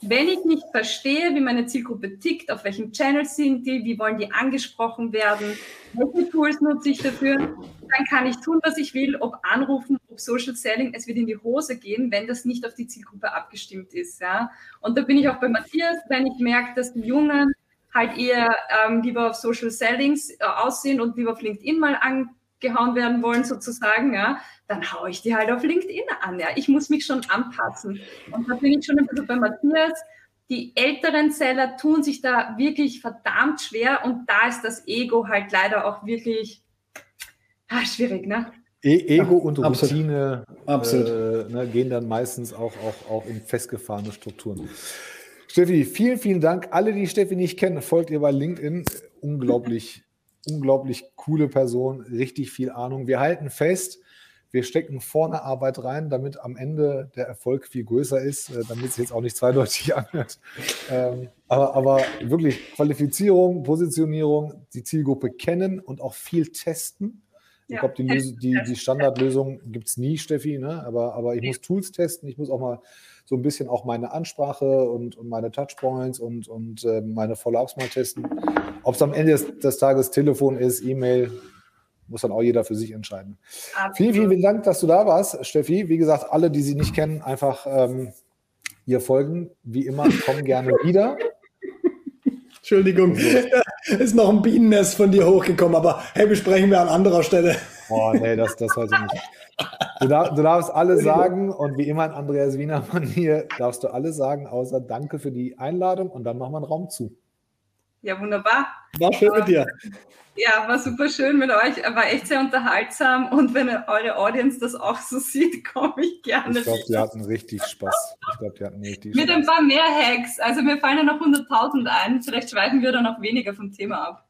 wenn ich nicht verstehe, wie meine Zielgruppe tickt, auf welchem Channel sind die, wie wollen die angesprochen werden, welche Tools nutze ich dafür, dann kann ich tun, was ich will, ob anrufen, ob Social Selling, es wird in die Hose gehen, wenn das nicht auf die Zielgruppe abgestimmt ist. Ja? Und da bin ich auch bei Matthias, wenn ich merke, dass die Jungen halt eher ähm, lieber auf Social Sellings äh, aussehen und lieber auf LinkedIn mal an, gehauen werden wollen, sozusagen, ja, dann haue ich die halt auf LinkedIn an. Ja. Ich muss mich schon anpassen. Und da bin ich schon ein bisschen bei Matthias. Die älteren Seller tun sich da wirklich verdammt schwer und da ist das Ego halt leider auch wirklich ah, schwierig, ne? E Ego und Routine Absolut. Äh, ne, gehen dann meistens auch, auch, auch in festgefahrene Strukturen. Steffi, vielen, vielen Dank. Alle, die Steffi nicht kennen, folgt ihr bei LinkedIn. Unglaublich unglaublich coole Person, richtig viel Ahnung. Wir halten fest, wir stecken vorne Arbeit rein, damit am Ende der Erfolg viel größer ist, äh, damit es jetzt auch nicht zweideutig (laughs) anhört. Ähm, aber, aber wirklich Qualifizierung, Positionierung, die Zielgruppe kennen und auch viel testen. Ich ja, glaube, die, die, die Standardlösung gibt es nie, Steffi, ne? aber, aber ich muss Tools testen, ich muss auch mal so ein bisschen auch meine Ansprache und, und meine Touchpoints und, und äh, meine Follow-ups mal testen. Ob es am Ende des, des Tages Telefon ist, E-Mail, muss dann auch jeder für sich entscheiden. Absolut. Vielen, vielen, vielen Dank, dass du da warst, Steffi. Wie gesagt, alle, die sie nicht kennen, einfach ähm, ihr folgen. Wie immer, kommen gerne wieder. Entschuldigung, (laughs) ist noch ein Bienennest von dir hochgekommen, aber hey, besprechen wir an anderer Stelle. Oh, nee, das, das heute nicht. Du, darf, du darfst alles sagen und wie immer in Andreas Wiener Manier darfst du alles sagen, außer Danke für die Einladung und dann machen wir einen Raum zu. Ja, wunderbar. War schön mit dir. Ja, war super schön mit euch. War echt sehr unterhaltsam. Und wenn eure Audience das auch so (laughs) sieht, komme ich gerne. Ich glaube, die hatten richtig Spaß. Ich glaube, die hatten richtig Mit Spaß. ein paar mehr Hacks. Also mir fallen ja noch 100.000 ein. Vielleicht schweifen wir dann noch weniger vom Thema ab.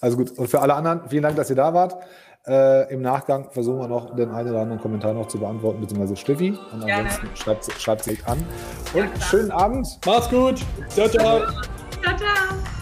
Also gut. Und für alle anderen, vielen Dank, dass ihr da wart. Äh, Im Nachgang versuchen wir noch den einen oder anderen Kommentar noch zu beantworten, beziehungsweise Steffi. Und ansonsten schreibt, schreibt sie an. Und ja, schönen Abend. Macht's gut. Ciao, ciao. Ciao, ciao.